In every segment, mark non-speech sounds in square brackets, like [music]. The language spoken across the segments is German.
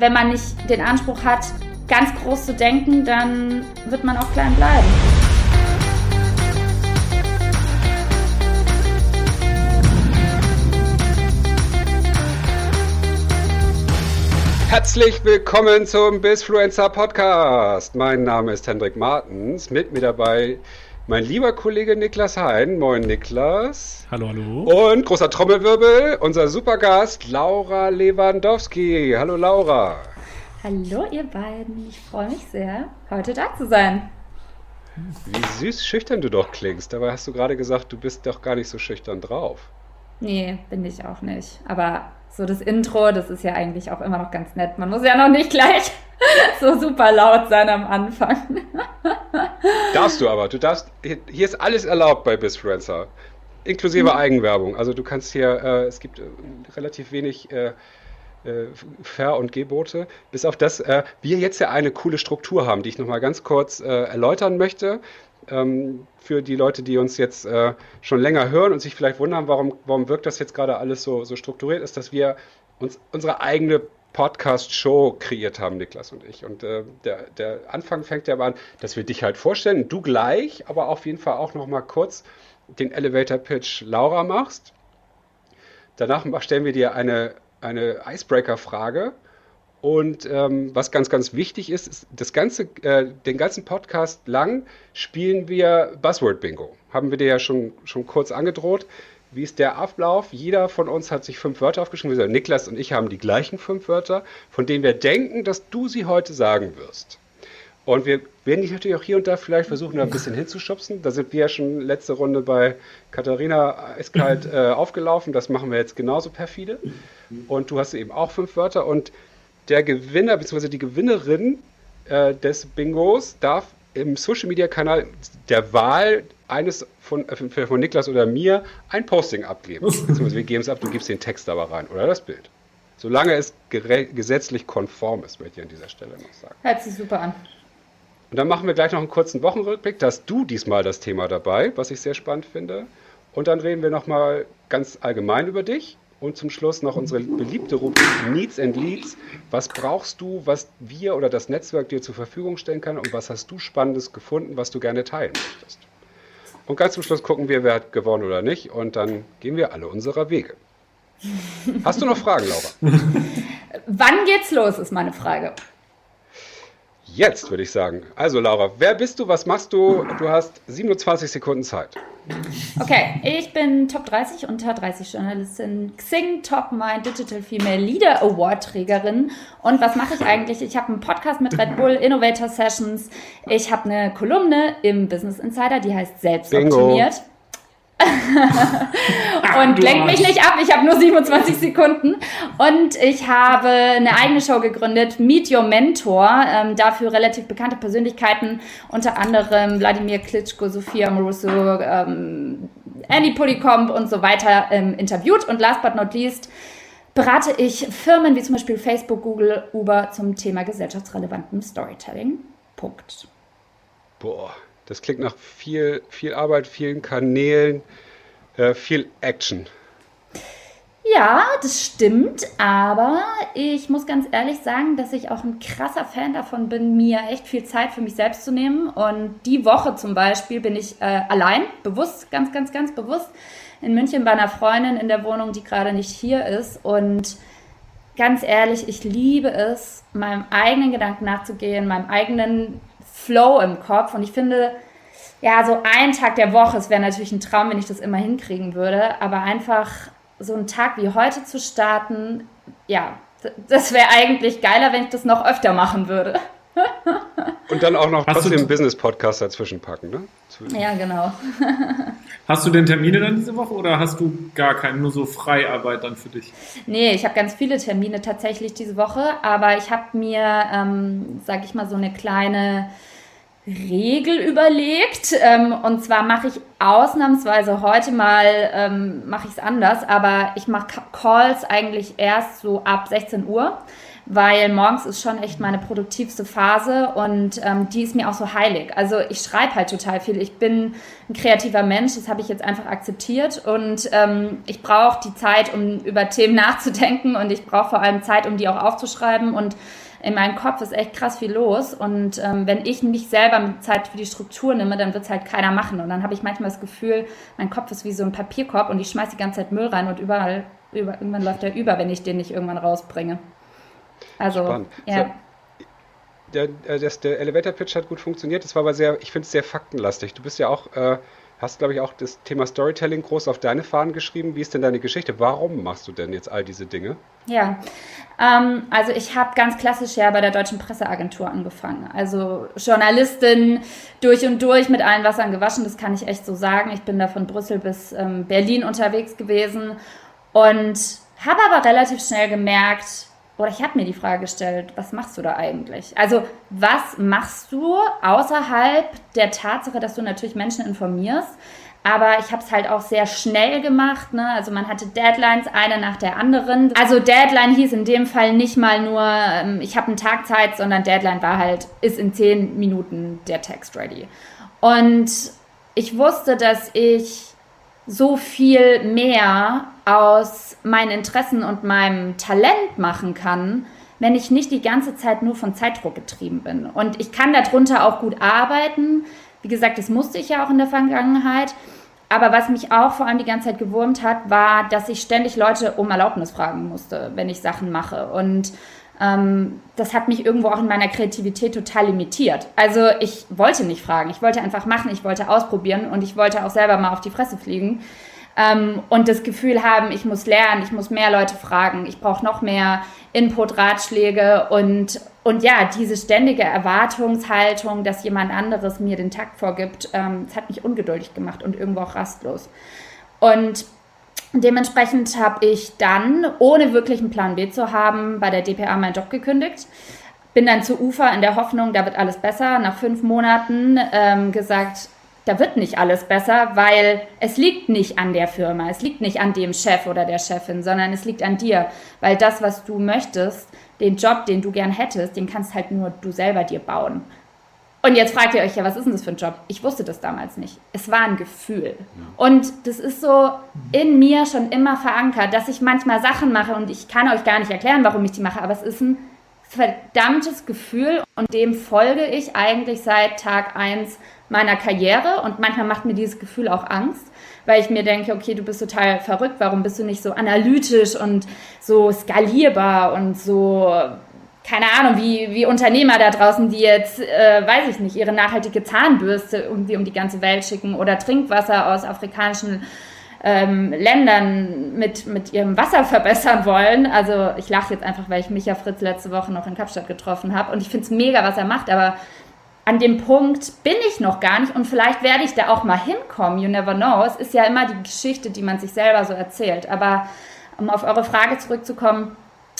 Wenn man nicht den Anspruch hat, ganz groß zu denken, dann wird man auch klein bleiben. Herzlich willkommen zum Bizfluencer Podcast. Mein Name ist Hendrik Martens. Mit mir dabei mein lieber Kollege Niklas Hein. Moin Niklas. Hallo, hallo. Und großer Trommelwirbel, unser Supergast Laura Lewandowski. Hallo Laura. Hallo ihr beiden. Ich freue mich sehr, heute da zu sein. Wie süß schüchtern du doch klingst. Dabei hast du gerade gesagt, du bist doch gar nicht so schüchtern drauf. Nee, bin ich auch nicht. Aber so das Intro, das ist ja eigentlich auch immer noch ganz nett. Man muss ja noch nicht gleich so super laut sein am Anfang. Darfst du aber. Du darfst. Hier ist alles erlaubt bei Bizfluencer. Inklusive mhm. Eigenwerbung. Also du kannst hier, äh, es gibt äh, relativ wenig äh, äh Ver- und Gebote, bis auf das äh, wir jetzt ja eine coole Struktur haben, die ich nochmal ganz kurz äh, erläutern möchte. Ähm, für die Leute, die uns jetzt äh, schon länger hören und sich vielleicht wundern, warum, warum wirkt das jetzt gerade alles so, so strukturiert, ist, dass wir uns unsere eigene Podcast-Show kreiert haben, Niklas und ich. Und äh, der, der Anfang fängt ja an, dass wir dich halt vorstellen, du gleich, aber auf jeden Fall auch noch mal kurz den Elevator-Pitch Laura machst. Danach stellen wir dir eine, eine Icebreaker-Frage. Und ähm, was ganz, ganz wichtig ist, ist das ganze, äh, den ganzen Podcast lang spielen wir Buzzword-Bingo. Haben wir dir ja schon, schon kurz angedroht. Wie ist der Ablauf? Jeder von uns hat sich fünf Wörter aufgeschrieben. Also Niklas und ich haben die gleichen fünf Wörter, von denen wir denken, dass du sie heute sagen wirst. Und wir werden dich natürlich auch hier und da vielleicht versuchen, da ein bisschen hinzuschubsen. Da sind wir ja schon letzte Runde bei Katharina eiskalt äh, aufgelaufen. Das machen wir jetzt genauso perfide. Und du hast eben auch fünf Wörter. Und der Gewinner bzw. die Gewinnerin äh, des Bingos darf im Social Media Kanal der Wahl eines von, äh, von Niklas oder mir ein Posting abgeben. [laughs] Beziehungsweise wir geben es ab, du gibst den Text aber rein oder das Bild. Solange es gesetzlich konform ist, möchte ich an dieser Stelle noch sagen. Hört sich super an. Und dann machen wir gleich noch einen kurzen Wochenrückblick. Da hast du diesmal das Thema dabei, was ich sehr spannend finde. Und dann reden wir nochmal ganz allgemein über dich. Und zum Schluss noch unsere beliebte Rubrik Needs and Leads. Was brauchst du, was wir oder das Netzwerk dir zur Verfügung stellen kann und was hast du Spannendes gefunden, was du gerne teilen möchtest? Und ganz zum Schluss gucken wir, wer hat gewonnen oder nicht. Und dann gehen wir alle unserer Wege. Hast du noch Fragen, Laura? [laughs] Wann geht's los, ist meine Frage. Jetzt würde ich sagen. Also Laura, wer bist du, was machst du? Du hast 27 Sekunden Zeit. Okay, ich bin Top 30 unter 30 Journalistin, Xing Top My Digital Female Leader Award Trägerin. Und was mache ich eigentlich? Ich habe einen Podcast mit Red Bull Innovator Sessions. Ich habe eine Kolumne im Business Insider, die heißt Selbstoptimiert. Bingo. [laughs] und lenk mich nicht ab, ich habe nur 27 Sekunden. Und ich habe eine eigene Show gegründet, Meet Your Mentor, ähm, dafür relativ bekannte Persönlichkeiten, unter anderem Wladimir Klitschko, Sophia Amoruso, ähm, Andy Pulikomp und so weiter ähm, interviewt. Und last but not least berate ich Firmen wie zum Beispiel Facebook, Google, Uber zum Thema gesellschaftsrelevantem Storytelling. Punkt. Boah. Das klingt nach viel, viel Arbeit, vielen Kanälen, äh, viel Action. Ja, das stimmt, aber ich muss ganz ehrlich sagen, dass ich auch ein krasser Fan davon bin, mir echt viel Zeit für mich selbst zu nehmen. Und die Woche zum Beispiel bin ich äh, allein, bewusst, ganz, ganz, ganz bewusst, in München bei einer Freundin in der Wohnung, die gerade nicht hier ist. Und ganz ehrlich, ich liebe es, meinem eigenen Gedanken nachzugehen, meinem eigenen Flow im Kopf. Und ich finde, ja, so ein Tag der Woche, es wäre natürlich ein Traum, wenn ich das immer hinkriegen würde, aber einfach so einen Tag wie heute zu starten, ja, das wäre eigentlich geiler, wenn ich das noch öfter machen würde. [laughs] Und dann auch noch hast trotzdem einen Business-Podcast dazwischen packen, ne? Ja, genau. [laughs] Hast du denn Termine dann diese Woche oder hast du gar keinen, nur so Freiarbeit dann für dich? Nee, ich habe ganz viele Termine tatsächlich diese Woche, aber ich habe mir, ähm, sag ich mal, so eine kleine Regel überlegt. Ähm, und zwar mache ich ausnahmsweise heute mal, ähm, mache ich es anders, aber ich mache Calls eigentlich erst so ab 16 Uhr, weil morgens ist schon echt meine produktivste Phase und ähm, die ist mir auch so heilig. Also ich schreibe halt total viel. Ich bin ein kreativer Mensch, das habe ich jetzt einfach akzeptiert und ähm, ich brauche die Zeit, um über Themen [laughs] nachzudenken und ich brauche vor allem Zeit, um die auch aufzuschreiben und in meinem Kopf ist echt krass viel los. Und ähm, wenn ich mich selber mit Zeit für die Struktur nehme, dann wird es halt keiner machen. Und dann habe ich manchmal das Gefühl, mein Kopf ist wie so ein Papierkorb und ich schmeiße die ganze Zeit Müll rein und überall, über, irgendwann läuft er über, wenn ich den nicht irgendwann rausbringe. Also, Spannend. ja. So der, äh, der, der Elevator Pitch hat gut funktioniert. Das war aber sehr, ich finde es sehr faktenlastig. Du bist ja auch äh, hast, glaube ich, auch das Thema Storytelling groß auf deine Fahnen geschrieben. Wie ist denn deine Geschichte? Warum machst du denn jetzt all diese Dinge? Ja, ähm, also ich habe ganz klassisch ja bei der Deutschen Presseagentur angefangen. Also Journalistin durch und durch mit allen Wassern gewaschen, das kann ich echt so sagen. Ich bin da von Brüssel bis ähm, Berlin unterwegs gewesen und habe aber relativ schnell gemerkt, oder ich habe mir die Frage gestellt, was machst du da eigentlich? Also was machst du außerhalb der Tatsache, dass du natürlich Menschen informierst? Aber ich habe es halt auch sehr schnell gemacht. Ne? Also man hatte Deadlines, eine nach der anderen. Also Deadline hieß in dem Fall nicht mal nur, ähm, ich habe einen Tag Zeit, sondern Deadline war halt, ist in zehn Minuten der Text ready. Und ich wusste, dass ich so viel mehr aus meinen Interessen und meinem Talent machen kann, wenn ich nicht die ganze Zeit nur von Zeitdruck getrieben bin. Und ich kann darunter auch gut arbeiten. Wie gesagt, das musste ich ja auch in der Vergangenheit. Aber was mich auch vor allem die ganze Zeit gewurmt hat, war, dass ich ständig Leute um Erlaubnis fragen musste, wenn ich Sachen mache. Und ähm, das hat mich irgendwo auch in meiner Kreativität total limitiert. Also ich wollte nicht fragen, ich wollte einfach machen, ich wollte ausprobieren und ich wollte auch selber mal auf die Fresse fliegen. Ähm, und das Gefühl haben, ich muss lernen, ich muss mehr Leute fragen, ich brauche noch mehr Input, Ratschläge und, und ja, diese ständige Erwartungshaltung, dass jemand anderes mir den Takt vorgibt, ähm, das hat mich ungeduldig gemacht und irgendwo auch rastlos. Und Dementsprechend habe ich dann, ohne wirklich einen Plan B zu haben, bei der DPA meinen Job gekündigt. Bin dann zu Ufer in der Hoffnung, da wird alles besser. Nach fünf Monaten ähm, gesagt, da wird nicht alles besser, weil es liegt nicht an der Firma, es liegt nicht an dem Chef oder der Chefin, sondern es liegt an dir, weil das, was du möchtest, den Job, den du gern hättest, den kannst halt nur du selber dir bauen. Und jetzt fragt ihr euch ja, was ist denn das für ein Job? Ich wusste das damals nicht. Es war ein Gefühl. Ja. Und das ist so in mir schon immer verankert, dass ich manchmal Sachen mache und ich kann euch gar nicht erklären, warum ich die mache, aber es ist ein verdammtes Gefühl und dem folge ich eigentlich seit Tag 1 meiner Karriere und manchmal macht mir dieses Gefühl auch Angst, weil ich mir denke, okay, du bist total verrückt, warum bist du nicht so analytisch und so skalierbar und so keine Ahnung, wie, wie Unternehmer da draußen, die jetzt, äh, weiß ich nicht, ihre nachhaltige Zahnbürste irgendwie um die ganze Welt schicken oder Trinkwasser aus afrikanischen ähm, Ländern mit, mit ihrem Wasser verbessern wollen. Also ich lache jetzt einfach, weil ich Micha Fritz letzte Woche noch in Kapstadt getroffen habe und ich finde es mega, was er macht, aber an dem Punkt bin ich noch gar nicht und vielleicht werde ich da auch mal hinkommen, you never know. Es ist ja immer die Geschichte, die man sich selber so erzählt. Aber um auf eure Frage zurückzukommen,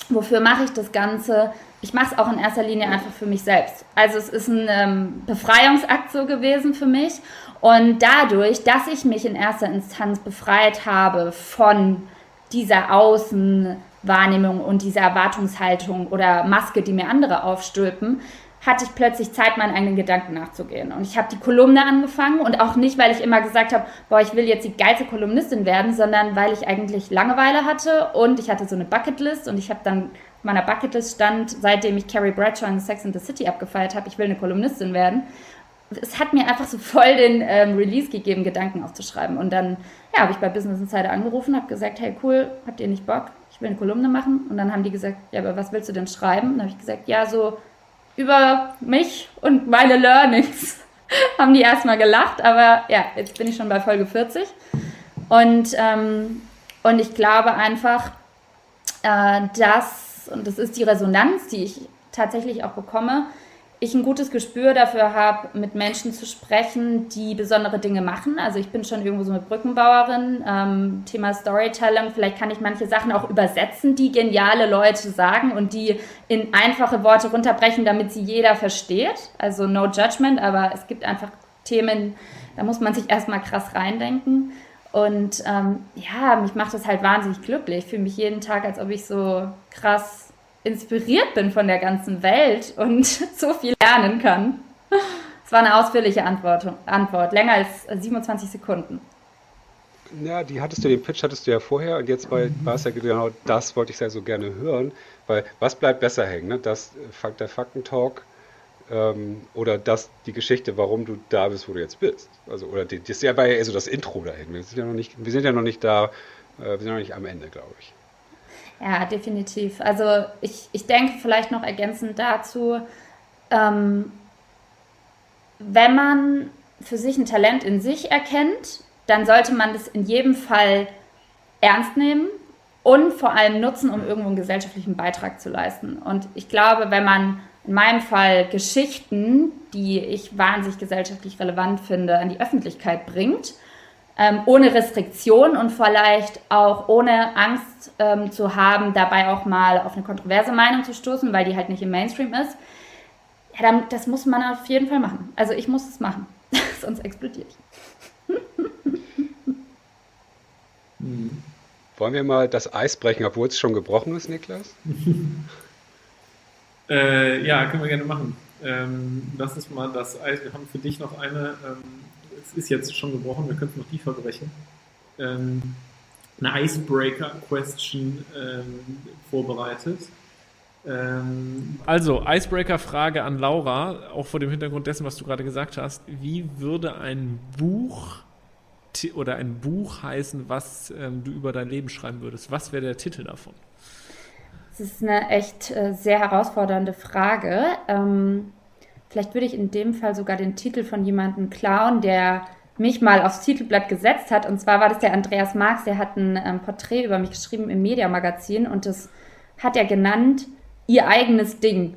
wofür mache ich das Ganze? ich mache es auch in erster Linie einfach für mich selbst. Also es ist ein ähm, Befreiungsakt so gewesen für mich. Und dadurch, dass ich mich in erster Instanz befreit habe von dieser Außenwahrnehmung und dieser Erwartungshaltung oder Maske, die mir andere aufstülpen, hatte ich plötzlich Zeit, meinen eigenen Gedanken nachzugehen. Und ich habe die Kolumne angefangen und auch nicht, weil ich immer gesagt habe, boah, ich will jetzt die geilste Kolumnistin werden, sondern weil ich eigentlich Langeweile hatte und ich hatte so eine Bucketlist und ich habe dann meiner Bucketlist stand, seitdem ich Carrie Bradshaw in Sex in the City abgefeiert habe, ich will eine Kolumnistin werden. Es hat mir einfach so voll den ähm, Release gegeben, Gedanken aufzuschreiben. Und dann ja, habe ich bei Business Insider angerufen, habe gesagt, hey cool, habt ihr nicht Bock? Ich will eine Kolumne machen. Und dann haben die gesagt, ja, aber was willst du denn schreiben? Und dann habe ich gesagt, ja, so über mich und meine Learnings. [laughs] haben die erstmal gelacht, aber ja, jetzt bin ich schon bei Folge 40. Und, ähm, und ich glaube einfach, äh, dass und das ist die Resonanz, die ich tatsächlich auch bekomme, ich ein gutes Gespür dafür habe, mit Menschen zu sprechen, die besondere Dinge machen. Also ich bin schon irgendwo so eine Brückenbauerin. Ähm, Thema Storytelling, vielleicht kann ich manche Sachen auch übersetzen, die geniale Leute sagen und die in einfache Worte runterbrechen, damit sie jeder versteht. Also no judgment, aber es gibt einfach Themen, da muss man sich erstmal krass reindenken. Und ähm, ja, mich macht das halt wahnsinnig glücklich. Ich fühle mich jeden Tag, als ob ich so krass inspiriert bin von der ganzen Welt und [laughs] so viel lernen kann. Es war eine ausführliche Antwort, Antwort, länger als 27 Sekunden. Ja, die hattest du, den Pitch hattest du ja vorher und jetzt war, war es ja genau das, wollte ich sehr so gerne hören, weil was bleibt besser hängen? Ne? Das, der Faktentalk ähm, oder das, die Geschichte, warum du da bist, wo du jetzt bist. Also, oder die, das war ja eher so das Intro dahin. Wir sind ja noch nicht, wir sind ja noch nicht da, äh, wir sind noch nicht am Ende, glaube ich. Ja, definitiv. Also ich, ich denke vielleicht noch ergänzend dazu, ähm, wenn man für sich ein Talent in sich erkennt, dann sollte man das in jedem Fall ernst nehmen und vor allem nutzen, um irgendwo einen gesellschaftlichen Beitrag zu leisten. Und ich glaube, wenn man in meinem Fall Geschichten, die ich wahnsinnig gesellschaftlich relevant finde, an die Öffentlichkeit bringt, ähm, ohne Restriktion und vielleicht auch ohne Angst ähm, zu haben, dabei auch mal auf eine kontroverse Meinung zu stoßen, weil die halt nicht im Mainstream ist. Ja, dann, das muss man auf jeden Fall machen. Also ich muss es machen, [laughs] sonst explodiere ich. Wollen wir mal das Eis brechen, obwohl es schon gebrochen ist, Niklas? [laughs] Äh, ja, können wir gerne machen. Ähm, lass uns mal das Eis. Wir haben für dich noch eine. Ähm, es ist jetzt schon gebrochen, wir könnten noch tiefer brechen. Ähm, eine Icebreaker-Question ähm, vorbereitet. Ähm, also, Icebreaker-Frage an Laura, auch vor dem Hintergrund dessen, was du gerade gesagt hast. Wie würde ein Buch oder ein Buch heißen, was ähm, du über dein Leben schreiben würdest? Was wäre der Titel davon? Das ist eine echt äh, sehr herausfordernde Frage. Ähm, vielleicht würde ich in dem Fall sogar den Titel von jemandem klauen, der mich mal aufs Titelblatt gesetzt hat. Und zwar war das der Andreas Marx, der hat ein ähm, Porträt über mich geschrieben im Mediamagazin und das hat er genannt, ihr eigenes Ding.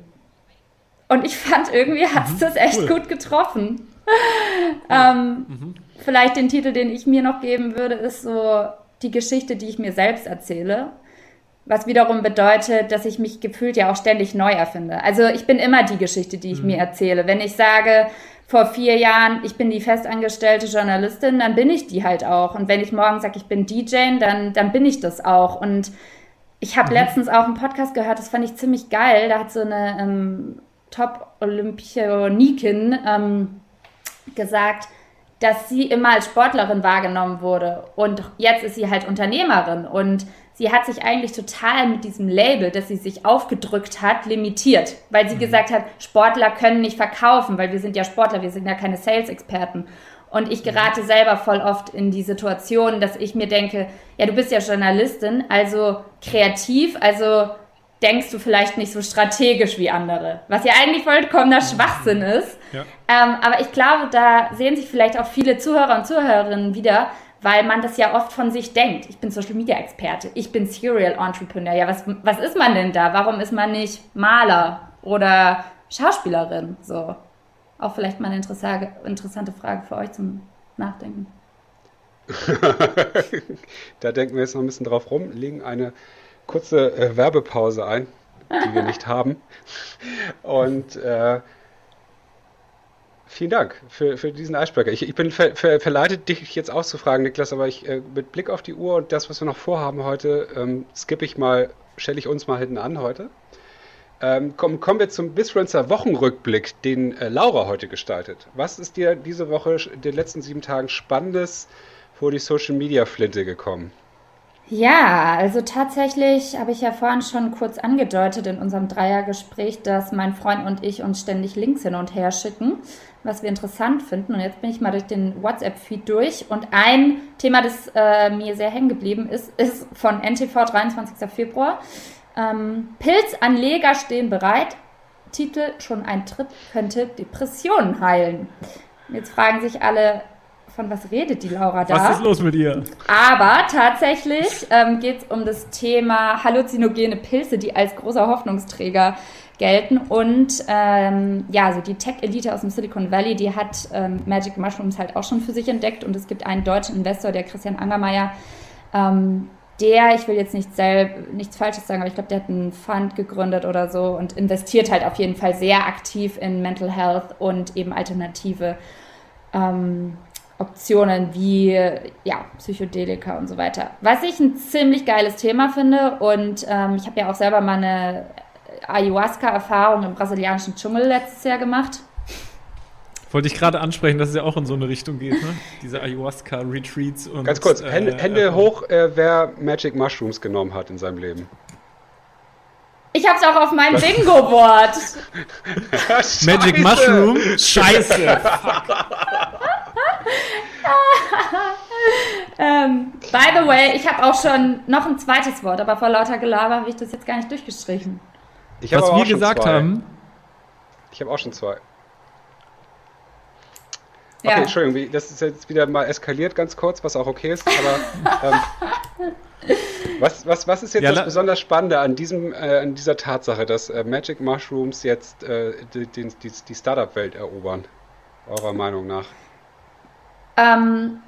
Und ich fand, irgendwie hat es mhm, das echt cool. gut getroffen. [laughs] ähm, mhm. Vielleicht den Titel, den ich mir noch geben würde, ist so die Geschichte, die ich mir selbst erzähle. Was wiederum bedeutet, dass ich mich gefühlt ja auch ständig neu erfinde. Also ich bin immer die Geschichte, die ich mhm. mir erzähle. Wenn ich sage, vor vier Jahren, ich bin die festangestellte Journalistin, dann bin ich die halt auch. Und wenn ich morgen sage, ich bin DJ, dann, dann bin ich das auch. Und ich habe mhm. letztens auch einen Podcast gehört, das fand ich ziemlich geil. Da hat so eine ähm, Top-Olympionikin ähm, gesagt, dass sie immer als Sportlerin wahrgenommen wurde. Und jetzt ist sie halt Unternehmerin. Und sie hat sich eigentlich total mit diesem Label, das sie sich aufgedrückt hat, limitiert, weil sie mhm. gesagt hat, Sportler können nicht verkaufen, weil wir sind ja Sportler, wir sind ja keine Sales-Experten. Und ich gerate selber voll oft in die Situation, dass ich mir denke, ja, du bist ja Journalistin, also kreativ, also denkst du vielleicht nicht so strategisch wie andere, was ja eigentlich vollkommener mhm. Schwachsinn ist. Ja. Ähm, aber ich glaube, da sehen sich vielleicht auch viele Zuhörer und Zuhörerinnen wieder, weil man das ja oft von sich denkt. Ich bin Social Media Experte, ich bin Serial Entrepreneur. Ja, was, was ist man denn da? Warum ist man nicht Maler oder Schauspielerin? So. Auch vielleicht mal eine interessante Frage für euch zum Nachdenken. [laughs] da denken wir jetzt noch ein bisschen drauf rum, legen eine kurze äh, Werbepause ein, die wir nicht haben. Und äh, Vielen Dank für, für diesen Eisberger. Ich, ich bin ver, ver, verleitet, dich jetzt auszufragen, Niklas, aber ich, äh, mit Blick auf die Uhr und das, was wir noch vorhaben heute, ähm, skippe ich mal, stelle ich uns mal hinten an heute. Ähm, komm, kommen wir zum Bisfluencer Wochenrückblick, den äh, Laura heute gestaltet. Was ist dir diese Woche den letzten sieben Tagen Spannendes vor die Social Media Flinte gekommen? Ja, also tatsächlich habe ich ja vorhin schon kurz angedeutet in unserem Dreiergespräch, dass mein Freund und ich uns ständig Links hin und her schicken, was wir interessant finden. Und jetzt bin ich mal durch den WhatsApp-Feed durch. Und ein Thema, das äh, mir sehr hängen geblieben ist, ist von NTV 23. Februar. Ähm, Pilzanleger stehen bereit. Titel, schon ein Trip könnte Depressionen heilen. Jetzt fragen sich alle, von was redet die Laura da? Was ist los mit ihr? Aber tatsächlich ähm, geht es um das Thema halluzinogene Pilze, die als großer Hoffnungsträger gelten. Und ähm, ja, also die Tech-Elite aus dem Silicon Valley, die hat ähm, Magic Mushrooms halt auch schon für sich entdeckt. Und es gibt einen deutschen Investor, der Christian Angermeier, ähm, der, ich will jetzt nicht selb, nichts Falsches sagen, aber ich glaube, der hat einen Fund gegründet oder so und investiert halt auf jeden Fall sehr aktiv in Mental Health und eben alternative ähm, Optionen wie ja, Psychedelika und so weiter. Was ich ein ziemlich geiles Thema finde und ähm, ich habe ja auch selber mal eine Ayahuasca-Erfahrung im brasilianischen Dschungel letztes Jahr gemacht. Wollte ich gerade ansprechen, dass es ja auch in so eine Richtung geht, ne? Diese Ayahuasca-Retreats und. Ganz kurz, Hände, äh, Hände hoch, äh, wer Magic Mushrooms genommen hat in seinem Leben. Ich hab's auch auf meinem Bingo-Board. [laughs] Magic Mushroom? Scheiße. [laughs] [laughs] ähm, by the way, ich habe auch schon noch ein zweites Wort, aber vor lauter Gelaber habe ich das jetzt gar nicht durchgestrichen. Was wir gesagt zwei. haben. Ich habe auch schon zwei. Okay, ja. Entschuldigung, das ist jetzt wieder mal eskaliert ganz kurz, was auch okay ist, aber [laughs] ähm, was, was, was ist jetzt ja, das besonders Spannende an, diesem, äh, an dieser Tatsache, dass äh, Magic Mushrooms jetzt äh, die, die, die Startup-Welt erobern, eurer Meinung nach? Ähm,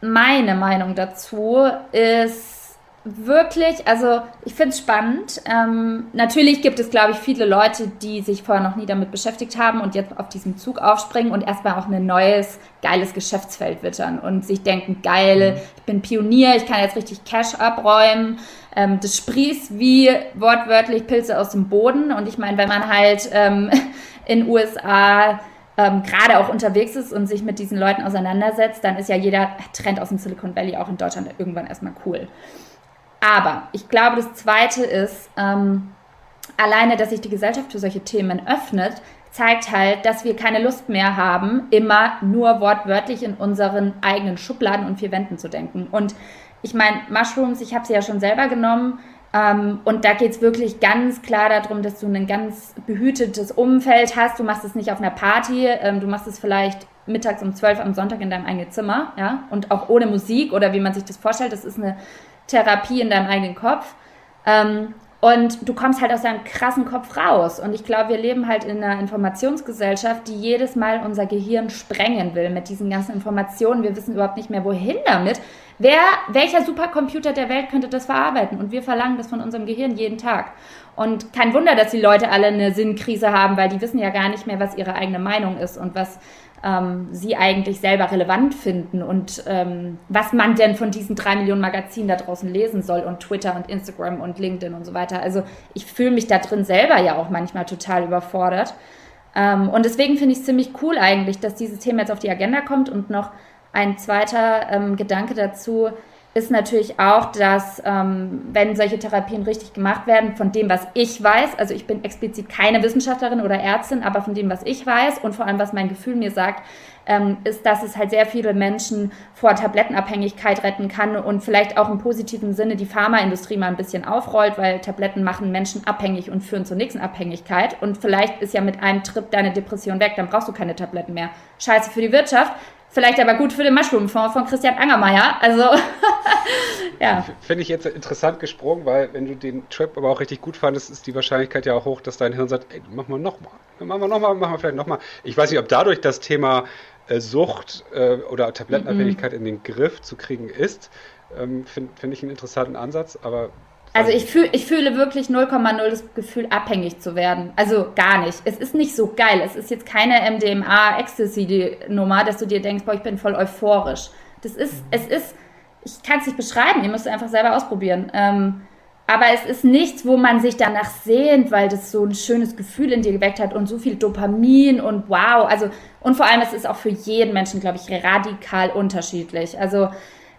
meine Meinung dazu ist, wirklich, also ich finde es spannend. Ähm, natürlich gibt es, glaube ich, viele Leute, die sich vorher noch nie damit beschäftigt haben und jetzt auf diesen Zug aufspringen und erstmal auch ein neues, geiles Geschäftsfeld wittern und sich denken, geil, mhm. ich bin Pionier, ich kann jetzt richtig Cash abräumen. Ähm, das sprießt wie wortwörtlich Pilze aus dem Boden. Und ich meine, wenn man halt ähm, [laughs] in USA ähm, gerade auch unterwegs ist und sich mit diesen Leuten auseinandersetzt, dann ist ja jeder Trend aus dem Silicon Valley auch in Deutschland irgendwann erstmal cool. Aber ich glaube, das Zweite ist, ähm, alleine, dass sich die Gesellschaft für solche Themen öffnet, zeigt halt, dass wir keine Lust mehr haben, immer nur wortwörtlich in unseren eigenen Schubladen und vier Wänden zu denken. Und ich meine, Mushrooms, ich habe sie ja schon selber genommen. Ähm, und da geht es wirklich ganz klar darum, dass du ein ganz behütetes Umfeld hast. Du machst es nicht auf einer Party, ähm, du machst es vielleicht mittags um zwölf am Sonntag in deinem eigenen Zimmer, ja, und auch ohne Musik oder wie man sich das vorstellt. Das ist eine Therapie in deinem eigenen Kopf. Ähm, und du kommst halt aus deinem krassen Kopf raus. Und ich glaube, wir leben halt in einer Informationsgesellschaft, die jedes Mal unser Gehirn sprengen will mit diesen ganzen Informationen. Wir wissen überhaupt nicht mehr, wohin damit. Wer, welcher Supercomputer der Welt könnte das verarbeiten? Und wir verlangen das von unserem Gehirn jeden Tag. Und kein Wunder, dass die Leute alle eine Sinnkrise haben, weil die wissen ja gar nicht mehr, was ihre eigene Meinung ist und was ähm, sie eigentlich selber relevant finden und ähm, was man denn von diesen drei Millionen Magazinen da draußen lesen soll und Twitter und Instagram und LinkedIn und so weiter. Also ich fühle mich da drin selber ja auch manchmal total überfordert. Ähm, und deswegen finde ich es ziemlich cool eigentlich, dass dieses Thema jetzt auf die Agenda kommt und noch ein zweiter ähm, Gedanke dazu, ist natürlich auch, dass ähm, wenn solche Therapien richtig gemacht werden, von dem, was ich weiß, also ich bin explizit keine Wissenschaftlerin oder Ärztin, aber von dem, was ich weiß und vor allem, was mein Gefühl mir sagt, ähm, ist, dass es halt sehr viele Menschen vor Tablettenabhängigkeit retten kann und vielleicht auch im positiven Sinne die Pharmaindustrie mal ein bisschen aufrollt, weil Tabletten machen Menschen abhängig und führen zur nächsten Abhängigkeit. Und vielleicht ist ja mit einem Trip deine Depression weg, dann brauchst du keine Tabletten mehr. Scheiße für die Wirtschaft, Vielleicht aber gut für den Mushroom-Fonds von Christian Angermeier. Also, [laughs] ja. Finde ich jetzt interessant gesprungen, weil wenn du den Trip aber auch richtig gut fandest, ist die Wahrscheinlichkeit ja auch hoch, dass dein Hirn sagt, ey, mach mal nochmal. Machen wir nochmal, machen wir vielleicht nochmal. Ich weiß nicht, ob dadurch das Thema äh, Sucht äh, oder Tablettenabhängigkeit mm -mm. in den Griff zu kriegen ist. Ähm, Finde find ich einen interessanten Ansatz, aber also ich, fühl, ich fühle wirklich 0,0 das Gefühl, abhängig zu werden. Also gar nicht. Es ist nicht so geil. Es ist jetzt keine MDMA-Ecstasy-Nummer, dass du dir denkst, boah, ich bin voll euphorisch. Das ist, mhm. es ist, ich kann es nicht beschreiben, ihr müsst es einfach selber ausprobieren. Ähm, aber es ist nichts, wo man sich danach sehnt, weil das so ein schönes Gefühl in dir geweckt hat und so viel Dopamin und wow. Also, und vor allem, es ist auch für jeden Menschen, glaube ich, radikal unterschiedlich. Also,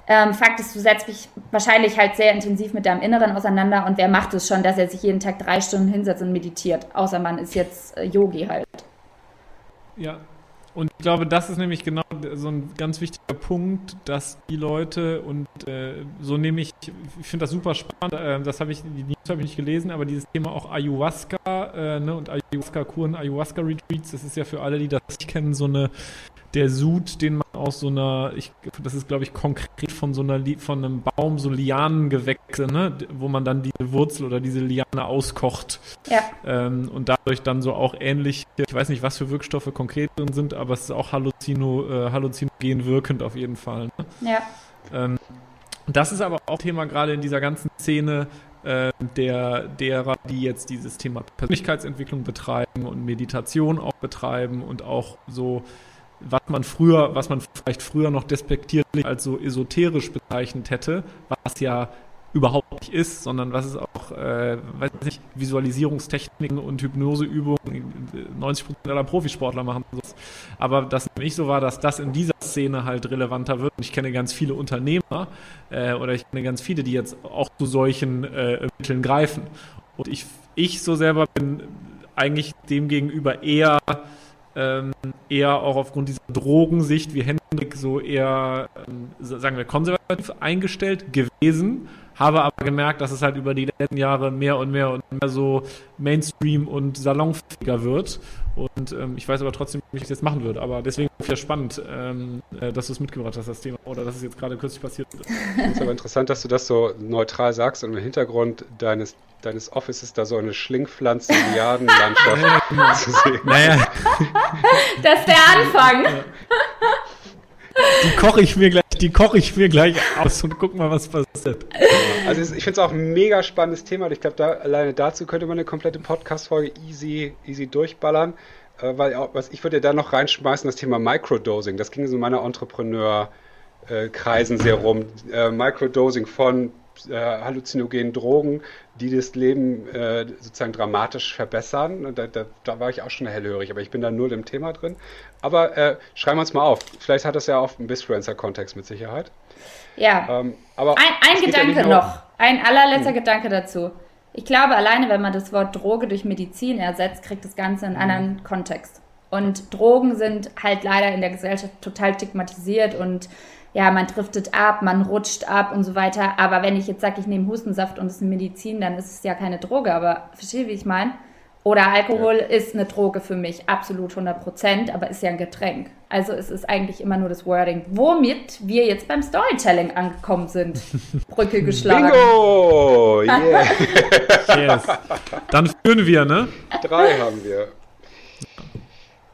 ähm, Fakt ist, du setzt dich wahrscheinlich halt sehr intensiv mit deinem Inneren auseinander und wer macht es schon, dass er sich jeden Tag drei Stunden hinsetzt und meditiert, außer man ist jetzt äh, Yogi halt. Ja, und ich glaube, das ist nämlich genau so ein ganz wichtiger Punkt, dass die Leute und äh, so nehme ich, ich finde das super spannend, äh, das habe ich, die News habe ich nicht gelesen, aber dieses Thema auch Ayahuasca äh, ne, und Ayahuasca-Kuren, Ayahuasca-Retreats, das ist ja für alle, die das nicht kennen, so eine der Sud, den man aus so einer, ich, das ist glaube ich konkret von so einer, von einem Baum, so Lianengewächse, ne, wo man dann diese Wurzel oder diese Liane auskocht. Ja. Ähm, und dadurch dann so auch ähnlich, ich weiß nicht, was für Wirkstoffe konkret drin sind, aber es ist auch Halluzino, äh, halluzinogen wirkend auf jeden Fall. Ne? Ja. Ähm, das ist aber auch Thema gerade in dieser ganzen Szene, äh, der, derer, die jetzt dieses Thema Persönlichkeitsentwicklung betreiben und Meditation auch betreiben und auch so was man früher, was man vielleicht früher noch despektierlich als so esoterisch bezeichnet hätte, was ja überhaupt nicht ist, sondern was es auch, äh, weiß nicht, Visualisierungstechniken und Hypnoseübungen 90 Prozent aller Profisportler machen. Aber das nämlich so war, dass das in dieser Szene halt relevanter wird. Und ich kenne ganz viele Unternehmer äh, oder ich kenne ganz viele, die jetzt auch zu solchen äh, Mitteln greifen. Und ich, ich so selber bin eigentlich demgegenüber eher ähm, eher auch aufgrund dieser Drogensicht wie Hendrik so eher, ähm, sagen wir, konservativ eingestellt gewesen habe aber gemerkt, dass es halt über die letzten Jahre mehr und mehr und mehr so Mainstream und salonfähiger wird. Und ähm, ich weiß aber trotzdem, wie ich es jetzt machen würde. Aber deswegen wieder spannend, ähm, äh, dass du es mitgebracht hast, das Thema. Oder dass es jetzt gerade kürzlich passiert ist. Es [laughs] ist aber interessant, dass du das so neutral sagst und im Hintergrund deines, deines Offices da so eine Schlingpflanzen [laughs] Milliardenlandschaft genau. zu sehen. Naja. [laughs] Das ist der Anfang. Die koche ich mir gleich, die koche ich mir gleich aus und guck mal, was passiert. Also ich finde es auch ein mega spannendes Thema. Ich glaube, da, alleine dazu könnte man eine komplette Podcast-Folge easy, easy durchballern. Äh, weil was ich würde da noch reinschmeißen, das Thema Microdosing. Das ging so in meiner Entrepreneur-Kreisen sehr rum. Äh, Microdosing von äh, halluzinogenen Drogen, die das Leben äh, sozusagen dramatisch verbessern. Und da, da, da, war ich auch schon hellhörig, aber ich bin da null im Thema drin. Aber äh, schreiben wir uns mal auf. Vielleicht hat das ja auch einen Bisfluencer-Kontext mit Sicherheit. Ja. Ähm, aber ein, ein Gedanke ja noch. Ein allerletzter hm. Gedanke dazu. Ich glaube, alleine wenn man das Wort Droge durch Medizin ersetzt, kriegt das Ganze einen hm. anderen Kontext. Und Drogen sind halt leider in der Gesellschaft total stigmatisiert und ja, man driftet ab, man rutscht ab und so weiter. Aber wenn ich jetzt sage, ich nehme Hustensaft und es ist Medizin, dann ist es ja keine Droge. Aber verstehe, wie ich meine? Oder Alkohol ja. ist eine Droge für mich, absolut 100 Prozent, aber ist ja ein Getränk. Also es ist eigentlich immer nur das Wording. Womit wir jetzt beim Storytelling angekommen sind. [laughs] Brücke geschlagen. Bingo! Yeah. yes. Dann führen wir, ne? Drei haben wir.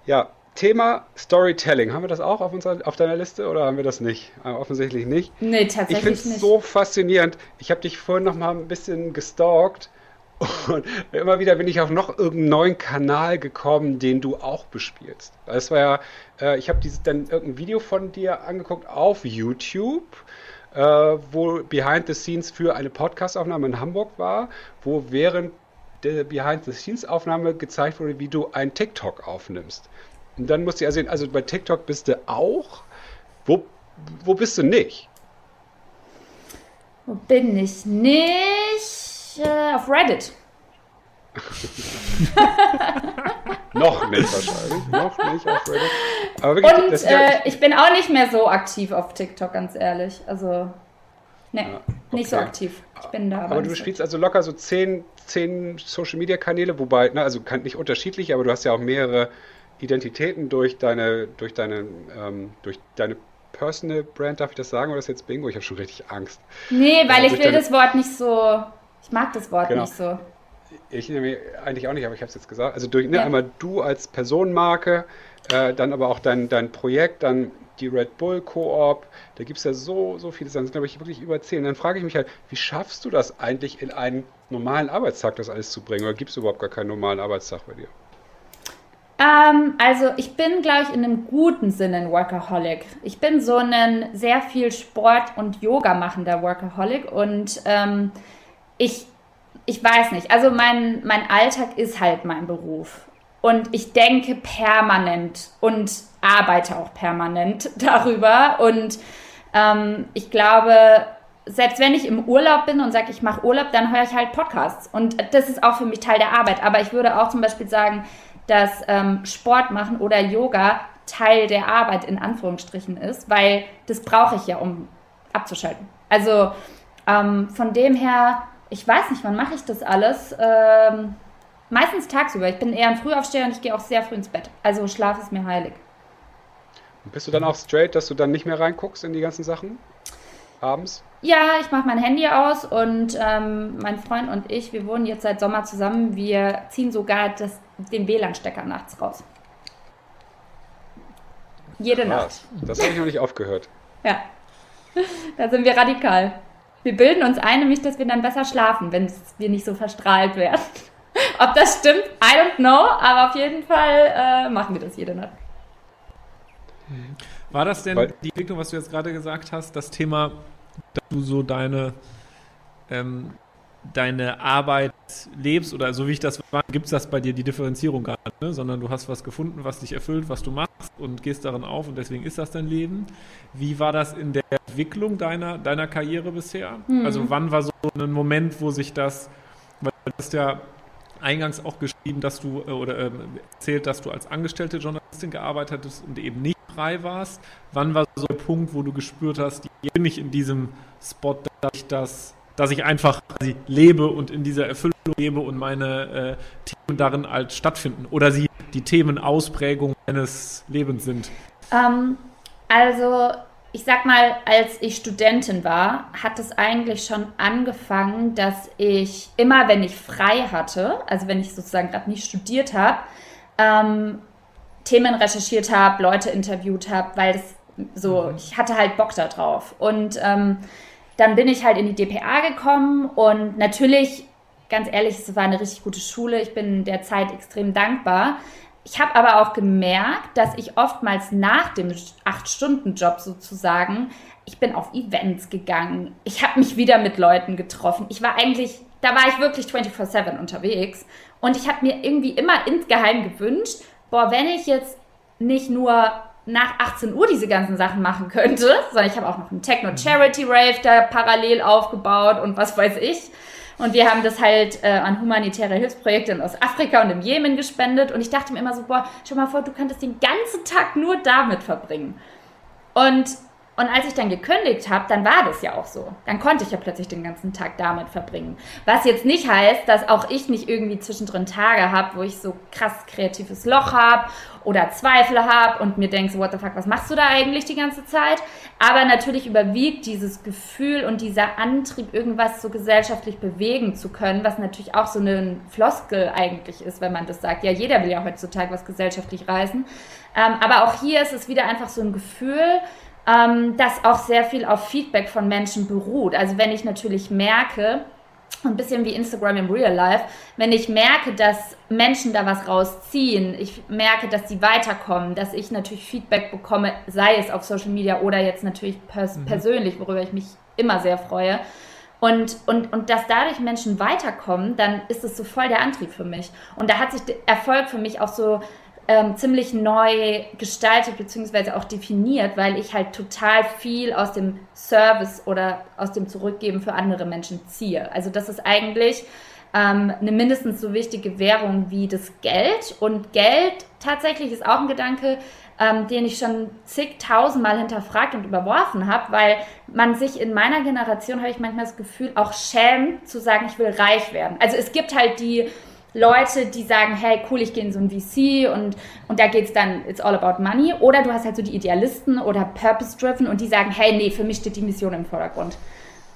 Ja, Thema Storytelling. Haben wir das auch auf, unserer, auf deiner Liste oder haben wir das nicht? Äh, offensichtlich nicht. Nee, tatsächlich Ich finde es so faszinierend. Ich habe dich vorhin noch mal ein bisschen gestalkt [laughs] und immer wieder bin ich auf noch irgendeinen neuen Kanal gekommen, den du auch bespielst. Das war ja, äh, ich habe dann irgendein Video von dir angeguckt auf YouTube, äh, wo Behind the Scenes für eine Podcastaufnahme in Hamburg war, wo während der Behind the Scenes Aufnahme gezeigt wurde, wie du ein TikTok aufnimmst. Und dann musste ich also sehen, also bei TikTok bist du auch. Wo, wo bist du nicht? Wo bin ich nicht? Äh, auf Reddit. Noch nicht wahrscheinlich. Noch nicht auf Reddit. Aber wirklich, Und äh, ich bin auch nicht mehr so aktiv auf TikTok, ganz ehrlich. Also, ne, ja, okay. nicht so aktiv. Ich bin da. Aber, aber du spielst so. also locker so zehn, zehn Social Media Kanäle, wobei, ne, also nicht unterschiedlich, aber du hast ja auch mehrere Identitäten durch deine, durch deine, ähm, durch deine Personal Brand, darf ich das sagen, oder ist jetzt Bingo? Ich habe schon richtig Angst. Nee, weil also ich will deine... das Wort nicht so, ich mag das Wort genau. nicht so. Ich nehme eigentlich auch nicht, aber ich habe es jetzt gesagt. Also durch ne, ja. einmal du als Personenmarke, äh, dann aber auch dein, dein Projekt, dann die Red Bull Koop, da gibt es ja so, so viele Sachen, glaube ich wirklich über zehn. Dann frage ich mich halt, wie schaffst du das eigentlich in einen normalen Arbeitstag, das alles zu bringen? Oder gibt es überhaupt gar keinen normalen Arbeitstag bei dir? Ähm, also ich bin, glaube ich, in einem guten Sinne ein Workaholic. Ich bin so ein sehr viel Sport und Yoga machender Workaholic und ähm, ich, ich weiß nicht, also mein, mein Alltag ist halt mein Beruf. Und ich denke permanent und arbeite auch permanent [laughs] darüber. Und ähm, ich glaube, selbst wenn ich im Urlaub bin und sage, ich mache Urlaub, dann höre ich halt Podcasts. Und das ist auch für mich Teil der Arbeit. Aber ich würde auch zum Beispiel sagen, dass ähm, Sport machen oder Yoga Teil der Arbeit in Anführungsstrichen ist, weil das brauche ich ja, um abzuschalten. Also ähm, von dem her, ich weiß nicht, wann mache ich das alles? Ähm, meistens tagsüber. Ich bin eher ein Frühaufsteher und ich gehe auch sehr früh ins Bett. Also Schlaf ist mir heilig. Und bist du dann auch straight, dass du dann nicht mehr reinguckst in die ganzen Sachen? Abends? Ja, ich mache mein Handy aus und ähm, mein Freund und ich, wir wohnen jetzt seit Sommer zusammen. Wir ziehen sogar das, den WLAN-Stecker nachts raus. Jede Krass. Nacht. Das habe ich noch nicht aufgehört. Ja, da sind wir radikal. Wir bilden uns ein, nämlich, dass wir dann besser schlafen, wenn wir nicht so verstrahlt werden. [laughs] Ob das stimmt, I don't know, aber auf jeden Fall äh, machen wir das jede Nacht. War das denn Weil, die Entwicklung, was du jetzt gerade gesagt hast, das Thema dass du so deine ähm, deine Arbeit lebst oder so wie ich das war, gibt es das bei dir die Differenzierung gar nicht, ne? sondern du hast was gefunden, was dich erfüllt, was du machst und gehst darin auf und deswegen ist das dein Leben. Wie war das in der Entwicklung deiner, deiner Karriere bisher? Mhm. Also wann war so ein Moment, wo sich das, weil du hast ja eingangs auch geschrieben, dass du äh, oder äh, erzählt, dass du als angestellte Journalistin gearbeitet hast und eben nicht frei warst. Wann war so der Punkt, wo du gespürt hast, hier bin ich in diesem Spot, dass ich das dass ich einfach quasi lebe und in dieser Erfüllung lebe und meine äh, Themen darin als stattfinden oder sie die Themenausprägung meines Lebens sind? Ähm, also ich sag mal, als ich Studentin war, hat es eigentlich schon angefangen, dass ich immer, wenn ich frei hatte, also wenn ich sozusagen gerade nicht studiert habe, ähm, Themen recherchiert habe, Leute interviewt habe, weil das so, mhm. ich hatte halt Bock da drauf. Und ähm, dann bin ich halt in die DPA gekommen und natürlich, ganz ehrlich, es war eine richtig gute Schule. Ich bin der Zeit extrem dankbar. Ich habe aber auch gemerkt, dass ich oftmals nach dem 8-Stunden-Job sozusagen, ich bin auf Events gegangen. Ich habe mich wieder mit Leuten getroffen. Ich war eigentlich, da war ich wirklich 24-7 unterwegs. Und ich habe mir irgendwie immer insgeheim gewünscht, boah, wenn ich jetzt nicht nur nach 18 Uhr diese ganzen Sachen machen könnte, sondern ich habe auch noch einen Techno-Charity-Rave da parallel aufgebaut und was weiß ich. Und wir haben das halt äh, an humanitäre Hilfsprojekte in Ostafrika und im Jemen gespendet. Und ich dachte mir immer so, boah, schau mal vor, du könntest den ganzen Tag nur damit verbringen. Und und als ich dann gekündigt habe, dann war das ja auch so. Dann konnte ich ja plötzlich den ganzen Tag damit verbringen. Was jetzt nicht heißt, dass auch ich nicht irgendwie zwischendrin Tage habe, wo ich so krass kreatives Loch habe oder Zweifel habe und mir denke, so, what the fuck, was machst du da eigentlich die ganze Zeit? Aber natürlich überwiegt dieses Gefühl und dieser Antrieb, irgendwas so gesellschaftlich bewegen zu können, was natürlich auch so eine Floskel eigentlich ist, wenn man das sagt. Ja, jeder will ja heutzutage was gesellschaftlich reißen. Ähm, aber auch hier ist es wieder einfach so ein Gefühl, ähm, das auch sehr viel auf Feedback von Menschen beruht. Also wenn ich natürlich merke, ein bisschen wie Instagram im Real Life, wenn ich merke, dass Menschen da was rausziehen, ich merke, dass sie weiterkommen, dass ich natürlich Feedback bekomme, sei es auf Social Media oder jetzt natürlich pers mhm. persönlich, worüber ich mich immer sehr freue. Und, und, und dass dadurch Menschen weiterkommen, dann ist es so voll der Antrieb für mich. Und da hat sich Erfolg für mich auch so ähm, ziemlich neu gestaltet bzw. auch definiert, weil ich halt total viel aus dem Service oder aus dem Zurückgeben für andere Menschen ziehe. Also das ist eigentlich ähm, eine mindestens so wichtige Währung wie das Geld. Und Geld tatsächlich ist auch ein Gedanke, ähm, den ich schon zigtausendmal hinterfragt und überworfen habe, weil man sich in meiner Generation, habe ich manchmal das Gefühl, auch schämt zu sagen, ich will reich werden. Also es gibt halt die Leute, die sagen, hey, cool, ich gehe in so ein VC und, und da es dann, it's all about money. Oder du hast halt so die Idealisten oder Purpose-Driven und die sagen, hey, nee, für mich steht die Mission im Vordergrund.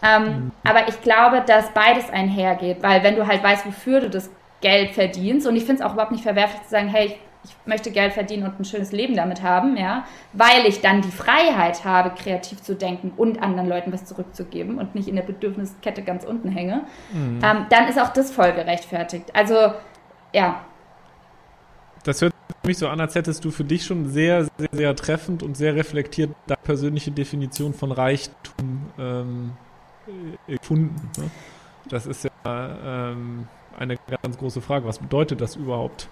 Ähm, mhm. Aber ich glaube, dass beides einhergeht, weil wenn du halt weißt, wofür du das Geld verdienst, und ich finde es auch überhaupt nicht verwerflich zu sagen, hey, ich möchte Geld verdienen und ein schönes Leben damit haben, ja, weil ich dann die Freiheit habe, kreativ zu denken und anderen Leuten was zurückzugeben und nicht in der Bedürfniskette ganz unten hänge, mhm. ähm, dann ist auch das voll gerechtfertigt. Also, ja. Das hört mich so an, als hättest du für dich schon sehr, sehr, sehr treffend und sehr reflektiert deine persönliche Definition von Reichtum ähm, gefunden. Ne? Das ist ja ähm, eine ganz große Frage. Was bedeutet das überhaupt?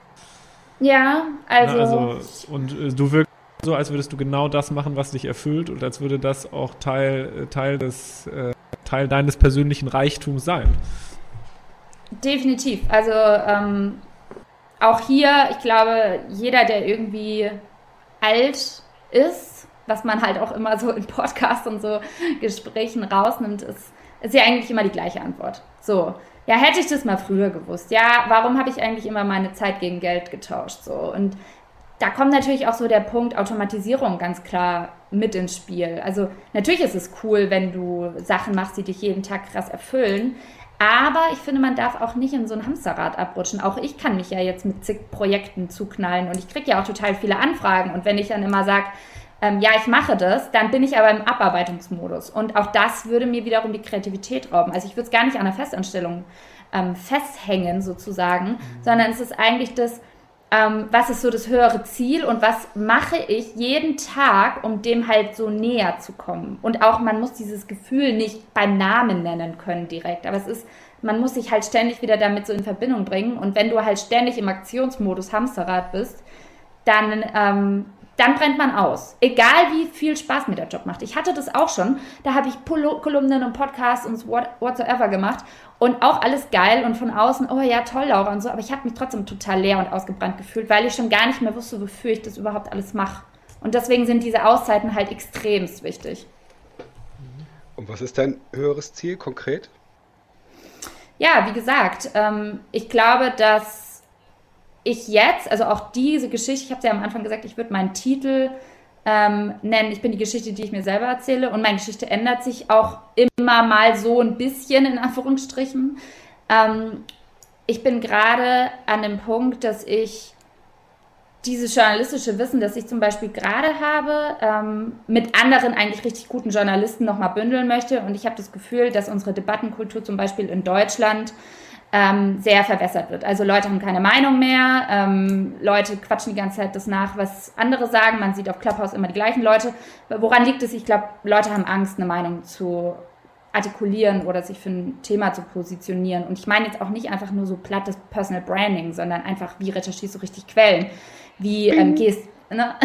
Ja, also. Na, also und äh, du wirkst so, als würdest du genau das machen, was dich erfüllt und als würde das auch Teil, äh, Teil, des, äh, Teil deines persönlichen Reichtums sein. Definitiv. Also ähm, auch hier, ich glaube, jeder, der irgendwie alt ist, was man halt auch immer so in Podcasts und so Gesprächen rausnimmt, ist, ist ja eigentlich immer die gleiche Antwort. So, ja, hätte ich das mal früher gewusst. Ja, warum habe ich eigentlich immer meine Zeit gegen Geld getauscht? So und da kommt natürlich auch so der Punkt Automatisierung ganz klar mit ins Spiel. Also natürlich ist es cool, wenn du Sachen machst, die dich jeden Tag krass erfüllen. Aber ich finde, man darf auch nicht in so ein Hamsterrad abrutschen. Auch ich kann mich ja jetzt mit zig Projekten zuknallen und ich kriege ja auch total viele Anfragen. Und wenn ich dann immer sage, ähm, ja, ich mache das, dann bin ich aber im Abarbeitungsmodus. Und auch das würde mir wiederum die Kreativität rauben. Also ich würde es gar nicht an der Festanstellung ähm, festhängen sozusagen, mhm. sondern es ist eigentlich das, ähm, was ist so das höhere Ziel und was mache ich jeden Tag, um dem halt so näher zu kommen. Und auch man muss dieses Gefühl nicht beim Namen nennen können direkt, aber es ist, man muss sich halt ständig wieder damit so in Verbindung bringen. Und wenn du halt ständig im Aktionsmodus Hamsterrad bist, dann ähm, dann brennt man aus. Egal wie viel Spaß mir der Job macht. Ich hatte das auch schon. Da habe ich Kolumnen und Podcasts und whatsoever gemacht und auch alles geil und von außen, oh ja, toll, Laura und so. Aber ich habe mich trotzdem total leer und ausgebrannt gefühlt, weil ich schon gar nicht mehr wusste, wofür ich das überhaupt alles mache. Und deswegen sind diese Auszeiten halt extremst wichtig. Und was ist dein höheres Ziel konkret? Ja, wie gesagt, ähm, ich glaube, dass ich jetzt, also auch diese Geschichte, ich habe ja am Anfang gesagt, ich würde meinen Titel ähm, nennen, ich bin die Geschichte, die ich mir selber erzähle und meine Geschichte ändert sich auch immer mal so ein bisschen in Anführungsstrichen. Ähm, ich bin gerade an dem Punkt, dass ich dieses journalistische Wissen, das ich zum Beispiel gerade habe, ähm, mit anderen eigentlich richtig guten Journalisten nochmal bündeln möchte. Und ich habe das Gefühl, dass unsere Debattenkultur zum Beispiel in Deutschland ähm, sehr verwässert wird. Also Leute haben keine Meinung mehr, ähm, Leute quatschen die ganze Zeit das nach, was andere sagen. Man sieht auf Clubhouse immer die gleichen Leute. Woran liegt es? Ich glaube, Leute haben Angst, eine Meinung zu artikulieren oder sich für ein Thema zu positionieren. Und ich meine jetzt auch nicht einfach nur so plattes Personal Branding, sondern einfach, wie recherchierst du richtig Quellen? Wie ähm, gehst Ne?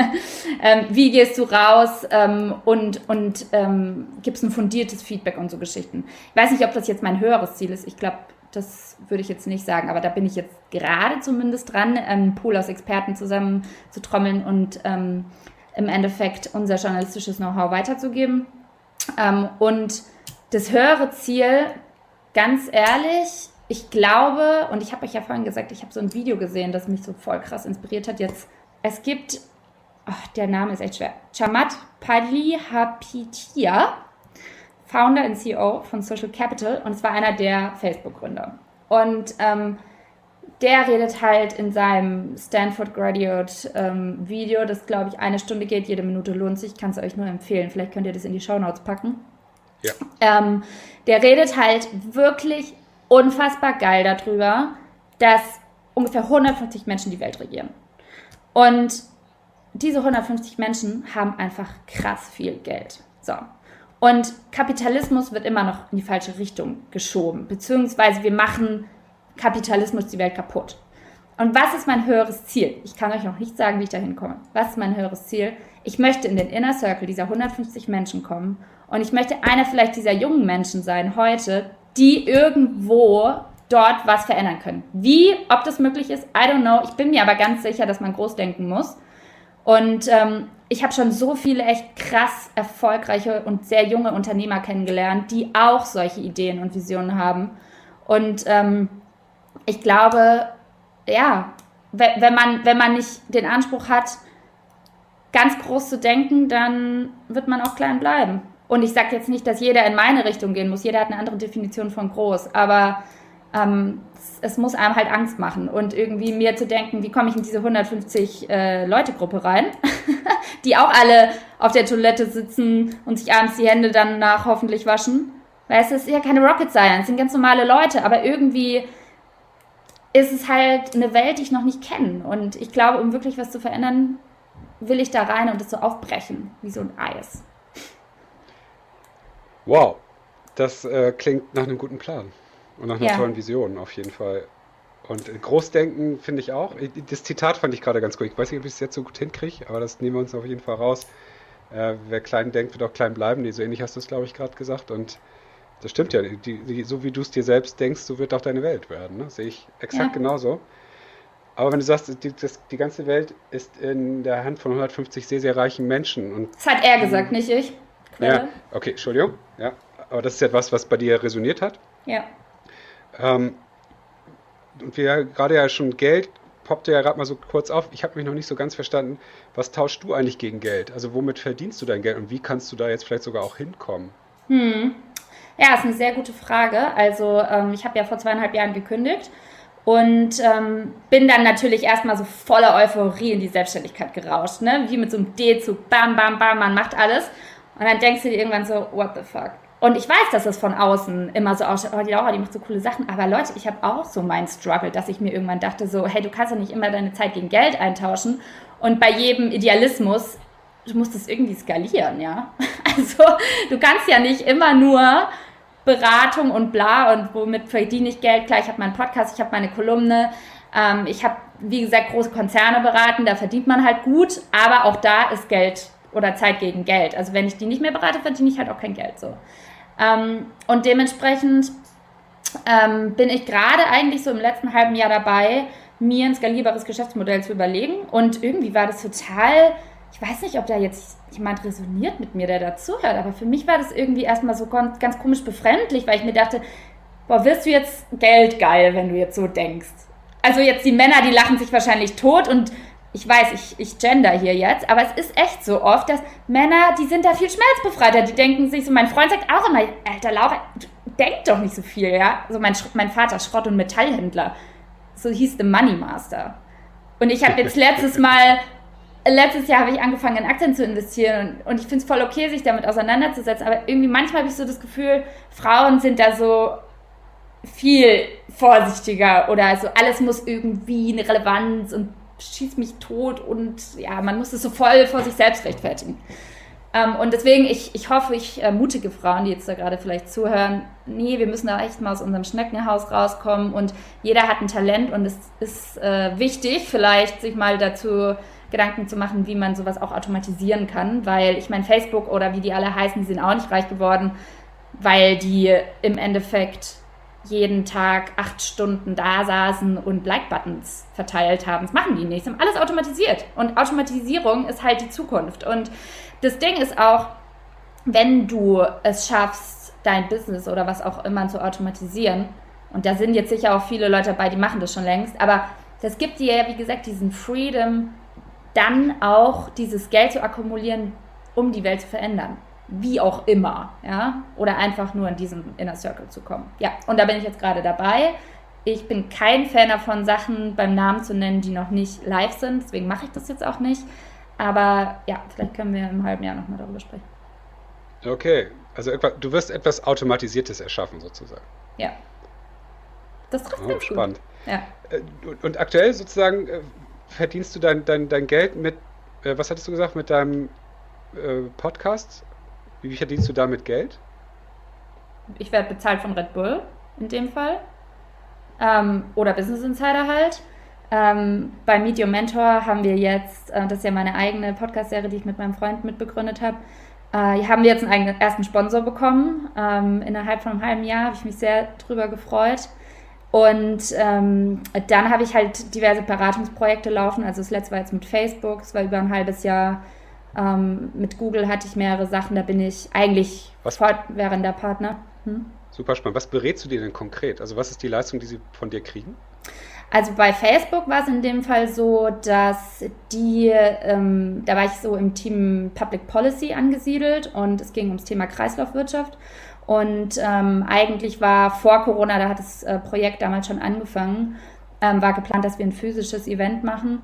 [laughs] ähm, wie gehst du raus ähm, und, und ähm, gibst ein fundiertes Feedback und so Geschichten. Ich weiß nicht, ob das jetzt mein höheres Ziel ist. Ich glaube, das würde ich jetzt nicht sagen, aber da bin ich jetzt gerade zumindest dran, einen Pool aus Experten zusammen zu trommeln und ähm, im Endeffekt unser journalistisches Know-how weiterzugeben. Ähm, und das höhere Ziel, ganz ehrlich, ich glaube, und ich habe euch ja vorhin gesagt, ich habe so ein Video gesehen, das mich so voll krass inspiriert hat. Jetzt, es gibt, oh, der Name ist echt schwer, Chamat Palihapitia Founder und CEO von Social Capital und es war einer der Facebook-Gründer. Und ähm, der redet halt in seinem Stanford Graduate ähm, Video, das glaube ich eine Stunde geht, jede Minute lohnt sich, kann es euch nur empfehlen. Vielleicht könnt ihr das in die Show Notes packen. Ja. Ähm, der redet halt wirklich unfassbar geil darüber, dass ungefähr 150 Menschen die Welt regieren. Und diese 150 Menschen haben einfach krass viel Geld. So. Und Kapitalismus wird immer noch in die falsche Richtung geschoben, beziehungsweise wir machen Kapitalismus die Welt kaputt. Und was ist mein höheres Ziel? Ich kann euch noch nicht sagen, wie ich dahin komme. Was ist mein höheres Ziel? Ich möchte in den Inner Circle dieser 150 Menschen kommen und ich möchte einer vielleicht dieser jungen Menschen sein heute, die irgendwo dort was verändern können. Wie, ob das möglich ist, I don't know. Ich bin mir aber ganz sicher, dass man groß denken muss. Und ähm, ich habe schon so viele echt krass erfolgreiche und sehr junge Unternehmer kennengelernt, die auch solche Ideen und Visionen haben. Und ähm, ich glaube, ja, wenn man, wenn man nicht den Anspruch hat, ganz groß zu denken, dann wird man auch klein bleiben. Und ich sage jetzt nicht, dass jeder in meine Richtung gehen muss. Jeder hat eine andere Definition von groß. Aber ähm, es, muss einem halt Angst machen und irgendwie mir zu denken, wie komme ich in diese 150 äh, Leute Gruppe rein, [laughs] die auch alle auf der Toilette sitzen und sich abends die Hände dann nach hoffentlich waschen. Weil es ist ja keine Rocket Science, es sind ganz normale Leute, aber irgendwie ist es halt eine Welt, die ich noch nicht kenne. Und ich glaube, um wirklich was zu verändern, will ich da rein und es so aufbrechen, wie so ein Eis. Wow, das äh, klingt nach einem guten Plan. Und nach einer ja. tollen Vision auf jeden Fall. Und Großdenken finde ich auch. Das Zitat fand ich gerade ganz gut. Ich weiß nicht, ob ich es jetzt so gut hinkriege, aber das nehmen wir uns auf jeden Fall raus. Äh, wer klein denkt, wird auch klein bleiben. Nee, so ähnlich hast du es, glaube ich, gerade gesagt. Und das stimmt ja. Die, die, so wie du es dir selbst denkst, so wird auch deine Welt werden. Ne? Sehe ich exakt ja. genauso. Aber wenn du sagst, die, das, die ganze Welt ist in der Hand von 150 sehr, sehr reichen Menschen. Und, das hat er gesagt, nicht ich. Quelle. Ja, okay, Entschuldigung. Ja, aber das ist etwas, was bei dir resoniert hat. Ja. Ähm, und wir gerade ja schon Geld poppte ja gerade mal so kurz auf. Ich habe mich noch nicht so ganz verstanden, was tauschst du eigentlich gegen Geld? Also womit verdienst du dein Geld und wie kannst du da jetzt vielleicht sogar auch hinkommen? Hm. Ja, ist eine sehr gute Frage. Also ähm, ich habe ja vor zweieinhalb Jahren gekündigt und ähm, bin dann natürlich erstmal so voller Euphorie in die Selbstständigkeit gerauscht, ne? Wie mit so einem D-Zug, bam, bam, bam, man macht alles. Und dann denkst du dir irgendwann so, what the fuck? Und ich weiß, dass es von außen immer so ausschaut, oh, die Laura, die macht so coole Sachen. Aber Leute, ich habe auch so meinen Struggle, dass ich mir irgendwann dachte, so, hey, du kannst doch nicht immer deine Zeit gegen Geld eintauschen. Und bei jedem Idealismus, du musst es irgendwie skalieren, ja. [laughs] Also, du kannst ja nicht immer nur Beratung und bla und womit verdiene ich Geld. Klar, ich habe meinen Podcast, ich habe meine Kolumne. Ähm, ich habe, wie gesagt, große Konzerne beraten, da verdient man halt gut. Aber auch da ist Geld oder Zeit gegen Geld. Also wenn ich die nicht mehr berate, verdiene ich halt auch kein Geld so. Ähm, und dementsprechend ähm, bin ich gerade eigentlich so im letzten halben Jahr dabei, mir ein skalierbares Geschäftsmodell zu überlegen. Und irgendwie war das total, ich weiß nicht, ob da jetzt jemand resoniert mit mir, der dazuhört, aber für mich war das irgendwie erstmal so ganz, komisch befremdlich, weil ich mir dachte, boah, wirst du jetzt Geld geil, wenn du jetzt so denkst? Also jetzt die Männer, die lachen sich wahrscheinlich tot und ich weiß, ich, ich gender hier jetzt, aber es ist echt so oft, dass Männer, die sind da viel schmerzbefreiter. Die denken sich so, mein Freund sagt auch immer, Alter, Laura, denk doch nicht so viel, ja. So mein, mein Vater, Schrott- und Metallhändler. So hieß The Money Master. Und ich habe jetzt letztes [laughs] Mal, letztes Jahr habe ich angefangen, in Aktien zu investieren und, und ich finde es voll okay, sich damit auseinanderzusetzen. Aber irgendwie manchmal habe ich so das Gefühl, Frauen sind da so viel vorsichtiger oder so alles muss irgendwie eine Relevanz und schießt mich tot und ja, man muss es so voll vor sich selbst rechtfertigen. Ähm, und deswegen, ich, ich hoffe, ich ermutige Frauen, die jetzt da gerade vielleicht zuhören, nee, wir müssen da echt mal aus unserem Schneckenhaus rauskommen und jeder hat ein Talent und es ist äh, wichtig, vielleicht sich mal dazu Gedanken zu machen, wie man sowas auch automatisieren kann, weil ich meine, Facebook oder wie die alle heißen, die sind auch nicht reich geworden, weil die im Endeffekt jeden Tag acht Stunden da saßen und Like-Buttons verteilt haben. Das machen die nicht. Sie haben alles automatisiert. Und Automatisierung ist halt die Zukunft. Und das Ding ist auch, wenn du es schaffst, dein Business oder was auch immer zu automatisieren, und da sind jetzt sicher auch viele Leute dabei, die machen das schon längst, aber das gibt dir ja, wie gesagt, diesen Freedom, dann auch dieses Geld zu akkumulieren, um die Welt zu verändern wie auch immer, ja, oder einfach nur in diesen Inner Circle zu kommen. Ja, und da bin ich jetzt gerade dabei. Ich bin kein Fan davon, Sachen beim Namen zu nennen, die noch nicht live sind, deswegen mache ich das jetzt auch nicht. Aber ja, vielleicht können wir im halben Jahr nochmal darüber sprechen. Okay, also du wirst etwas Automatisiertes erschaffen sozusagen. Ja. Das trifft oh, spannend. Gut. Ja. Äh, und aktuell sozusagen äh, verdienst du dein, dein, dein Geld mit, äh, was hattest du gesagt, mit deinem Podcast? Wie verdienst du damit Geld? Ich werde bezahlt von Red Bull in dem Fall. Ähm, oder Business Insider halt. Ähm, bei Your Mentor haben wir jetzt, äh, das ist ja meine eigene Podcast-Serie, die ich mit meinem Freund mitbegründet habe, äh, haben wir jetzt einen eigenen ersten Sponsor bekommen. Ähm, innerhalb von einem halben Jahr habe ich mich sehr drüber gefreut. Und ähm, dann habe ich halt diverse Beratungsprojekte laufen. Also das letzte war jetzt mit Facebook, es war über ein halbes Jahr ähm, mit Google hatte ich mehrere Sachen, da bin ich eigentlich was, fortwährender Partner. Hm? Super spannend. Was berätst du dir denn konkret? Also was ist die Leistung, die sie von dir kriegen? Also bei Facebook war es in dem Fall so, dass die, ähm, da war ich so im Team Public Policy angesiedelt und es ging ums Thema Kreislaufwirtschaft. Und ähm, eigentlich war vor Corona, da hat das äh, Projekt damals schon angefangen, ähm, war geplant, dass wir ein physisches Event machen.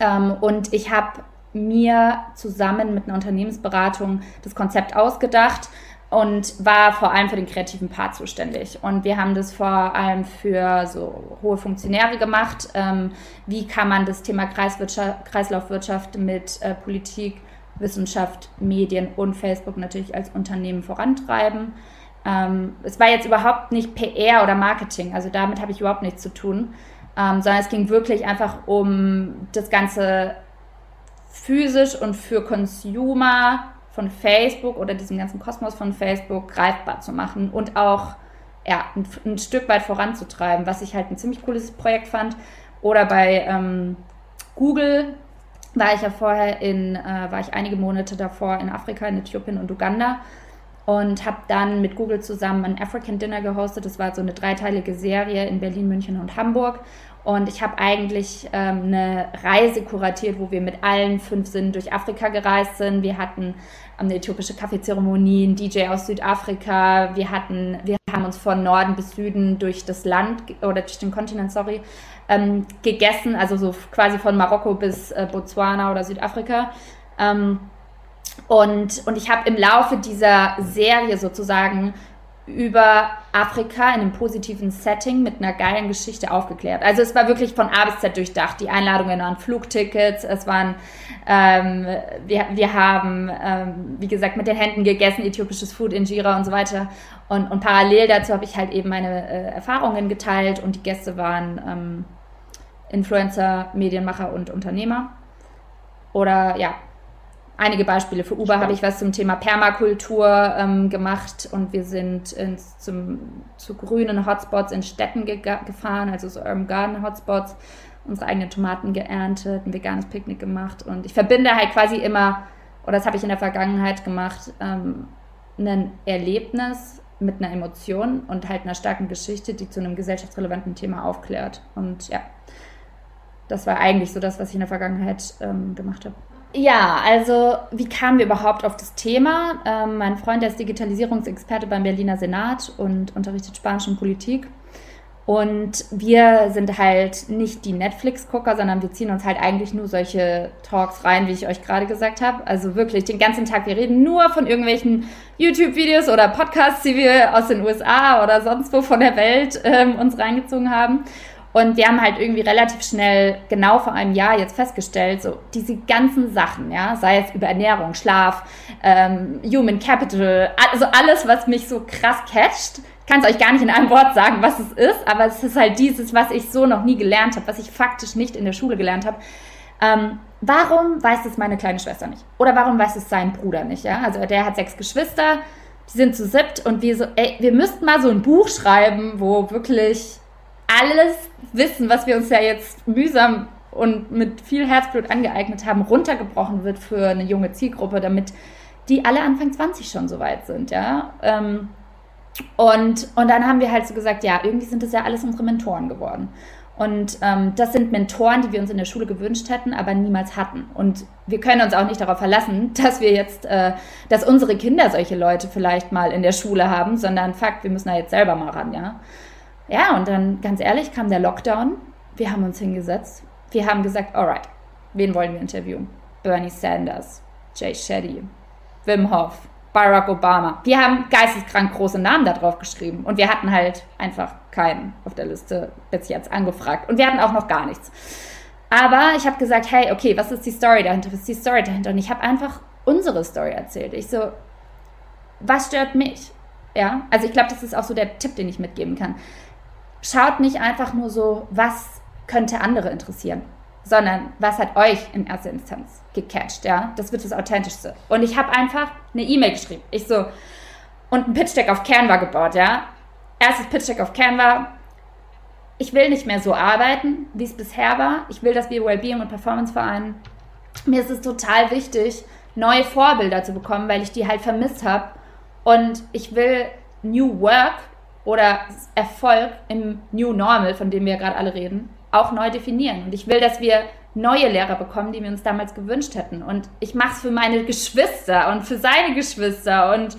Ähm, und ich habe mir zusammen mit einer Unternehmensberatung das Konzept ausgedacht und war vor allem für den kreativen Part zuständig. Und wir haben das vor allem für so hohe Funktionäre gemacht. Ähm, wie kann man das Thema Kreislaufwirtschaft mit äh, Politik, Wissenschaft, Medien und Facebook natürlich als Unternehmen vorantreiben? Ähm, es war jetzt überhaupt nicht PR oder Marketing, also damit habe ich überhaupt nichts zu tun, ähm, sondern es ging wirklich einfach um das ganze physisch und für Consumer von Facebook oder diesem ganzen Kosmos von Facebook greifbar zu machen und auch ja, ein, ein Stück weit voranzutreiben, was ich halt ein ziemlich cooles Projekt fand. Oder bei ähm, Google war ich ja vorher in, äh, war ich einige Monate davor in Afrika, in Äthiopien und Uganda und habe dann mit Google zusammen ein African Dinner gehostet. Das war so eine dreiteilige Serie in Berlin, München und Hamburg. Und ich habe eigentlich ähm, eine Reise kuratiert, wo wir mit allen fünf Sinnen durch Afrika gereist sind. Wir hatten eine äthiopische Kaffeezeremonie, einen DJ aus Südafrika. Wir hatten, wir haben uns von Norden bis Süden durch das Land oder durch den Kontinent, sorry, ähm, gegessen, also so quasi von Marokko bis äh, Botswana oder Südafrika. Ähm, Und, und ich habe im Laufe dieser Serie sozusagen über Afrika in einem positiven Setting mit einer geilen Geschichte aufgeklärt. Also es war wirklich von A bis Z durchdacht. Die Einladungen waren Flugtickets, es waren, ähm, wir, wir haben, ähm, wie gesagt, mit den Händen gegessen, äthiopisches Food, Injera und so weiter. Und, und parallel dazu habe ich halt eben meine äh, Erfahrungen geteilt und die Gäste waren ähm, Influencer, Medienmacher und Unternehmer. Oder ja, einige Beispiele. Für Uber habe ich was zum Thema Permakultur ähm, gemacht und wir sind ins, zum, zu grünen Hotspots in Städten ge gefahren, also so Urban Garden Hotspots, unsere eigenen Tomaten geerntet, ein veganes Picknick gemacht und ich verbinde halt quasi immer, oder das habe ich in der Vergangenheit gemacht, ähm, ein Erlebnis mit einer Emotion und halt einer starken Geschichte, die zu einem gesellschaftsrelevanten Thema aufklärt. Und ja, das war eigentlich so das, was ich in der Vergangenheit ähm, gemacht habe. Ja, also wie kamen wir überhaupt auf das Thema? Ähm, mein Freund, der ist Digitalisierungsexperte beim Berliner Senat und unterrichtet Spanisch und Politik. Und wir sind halt nicht die Netflix-Gucker, sondern wir ziehen uns halt eigentlich nur solche Talks rein, wie ich euch gerade gesagt habe. Also wirklich den ganzen Tag. Wir reden nur von irgendwelchen YouTube-Videos oder Podcasts, die wir aus den USA oder sonst wo von der Welt ähm, uns reingezogen haben. Und wir haben halt irgendwie relativ schnell, genau vor einem Jahr jetzt festgestellt, so diese ganzen Sachen, ja, sei es über Ernährung, Schlaf, ähm, Human Capital, also alles, was mich so krass catcht. Ich kann es euch gar nicht in einem Wort sagen, was es ist, aber es ist halt dieses, was ich so noch nie gelernt habe, was ich faktisch nicht in der Schule gelernt habe. Ähm, warum weiß es meine kleine Schwester nicht? Oder warum weiß es sein Bruder nicht? Ja? Also der hat sechs Geschwister, die sind zu siebt und wir so, ey, wir müssten mal so ein Buch schreiben, wo wirklich alles Wissen, was wir uns ja jetzt mühsam und mit viel Herzblut angeeignet haben, runtergebrochen wird für eine junge Zielgruppe, damit die alle Anfang 20 schon so weit sind, ja. Ähm, und, und dann haben wir halt so gesagt, ja, irgendwie sind das ja alles unsere Mentoren geworden. Und ähm, das sind Mentoren, die wir uns in der Schule gewünscht hätten, aber niemals hatten. Und wir können uns auch nicht darauf verlassen, dass wir jetzt, äh, dass unsere Kinder solche Leute vielleicht mal in der Schule haben, sondern Fakt, wir müssen da jetzt selber mal ran, ja. Ja, und dann ganz ehrlich kam der Lockdown. Wir haben uns hingesetzt. Wir haben gesagt, alright, wen wollen wir interviewen? Bernie Sanders, Jay Shetty, Wim Hof, Barack Obama. Wir haben geisteskrank große Namen da drauf geschrieben und wir hatten halt einfach keinen auf der Liste bis jetzt angefragt und wir hatten auch noch gar nichts. Aber ich habe gesagt, hey, okay, was ist die Story dahinter? Was ist die Story dahinter? Und ich habe einfach unsere Story erzählt. Ich so, was stört mich? Ja, also ich glaube, das ist auch so der Tipp, den ich mitgeben kann schaut nicht einfach nur so, was könnte andere interessieren, sondern was hat euch in erster Instanz gecatcht, ja? Das wird das Authentischste. Und ich habe einfach eine E-Mail geschrieben. Ich so, und ein Pitch-Deck auf Canva gebaut, ja? Erstes Pitch-Deck auf Canva. Ich will nicht mehr so arbeiten, wie es bisher war. Ich will, dass wir Wellbeing und Performance vereinen. Mir ist es total wichtig, neue Vorbilder zu bekommen, weil ich die halt vermisst habe. Und ich will New Work oder Erfolg im New Normal, von dem wir gerade alle reden, auch neu definieren. Und ich will, dass wir neue Lehrer bekommen, die wir uns damals gewünscht hätten. Und ich mache es für meine Geschwister und für seine Geschwister. Und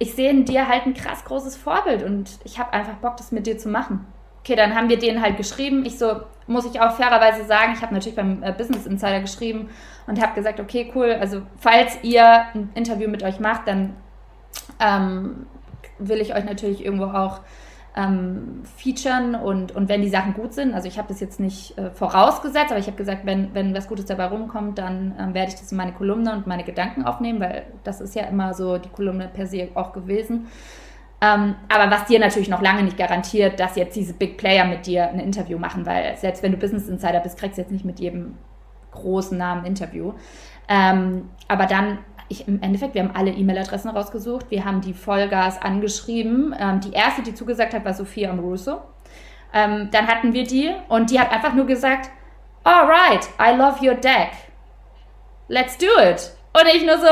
ich sehe in dir halt ein krass großes Vorbild. Und ich habe einfach Bock, das mit dir zu machen. Okay, dann haben wir denen halt geschrieben. Ich so, muss ich auch fairerweise sagen, ich habe natürlich beim äh, Business Insider geschrieben und habe gesagt, okay, cool, also falls ihr ein Interview mit euch macht, dann ähm, will ich euch natürlich irgendwo auch ähm, featuren und, und wenn die Sachen gut sind, also ich habe das jetzt nicht äh, vorausgesetzt, aber ich habe gesagt, wenn, wenn was Gutes dabei rumkommt, dann ähm, werde ich das in meine Kolumne und meine Gedanken aufnehmen, weil das ist ja immer so die Kolumne per se auch gewesen. Ähm, aber was dir natürlich noch lange nicht garantiert, dass jetzt diese Big Player mit dir ein Interview machen, weil selbst wenn du Business Insider bist, kriegst du jetzt nicht mit jedem großen Namen ein Interview. Ähm, aber dann ich, im Endeffekt, wir haben alle E-Mail-Adressen rausgesucht, wir haben die Vollgas angeschrieben. Ähm, die erste, die zugesagt hat, war Sophia Amoroso. Ähm, dann hatten wir die und die hat einfach nur gesagt, alright, I love your deck. Let's do it. Und ich nur so,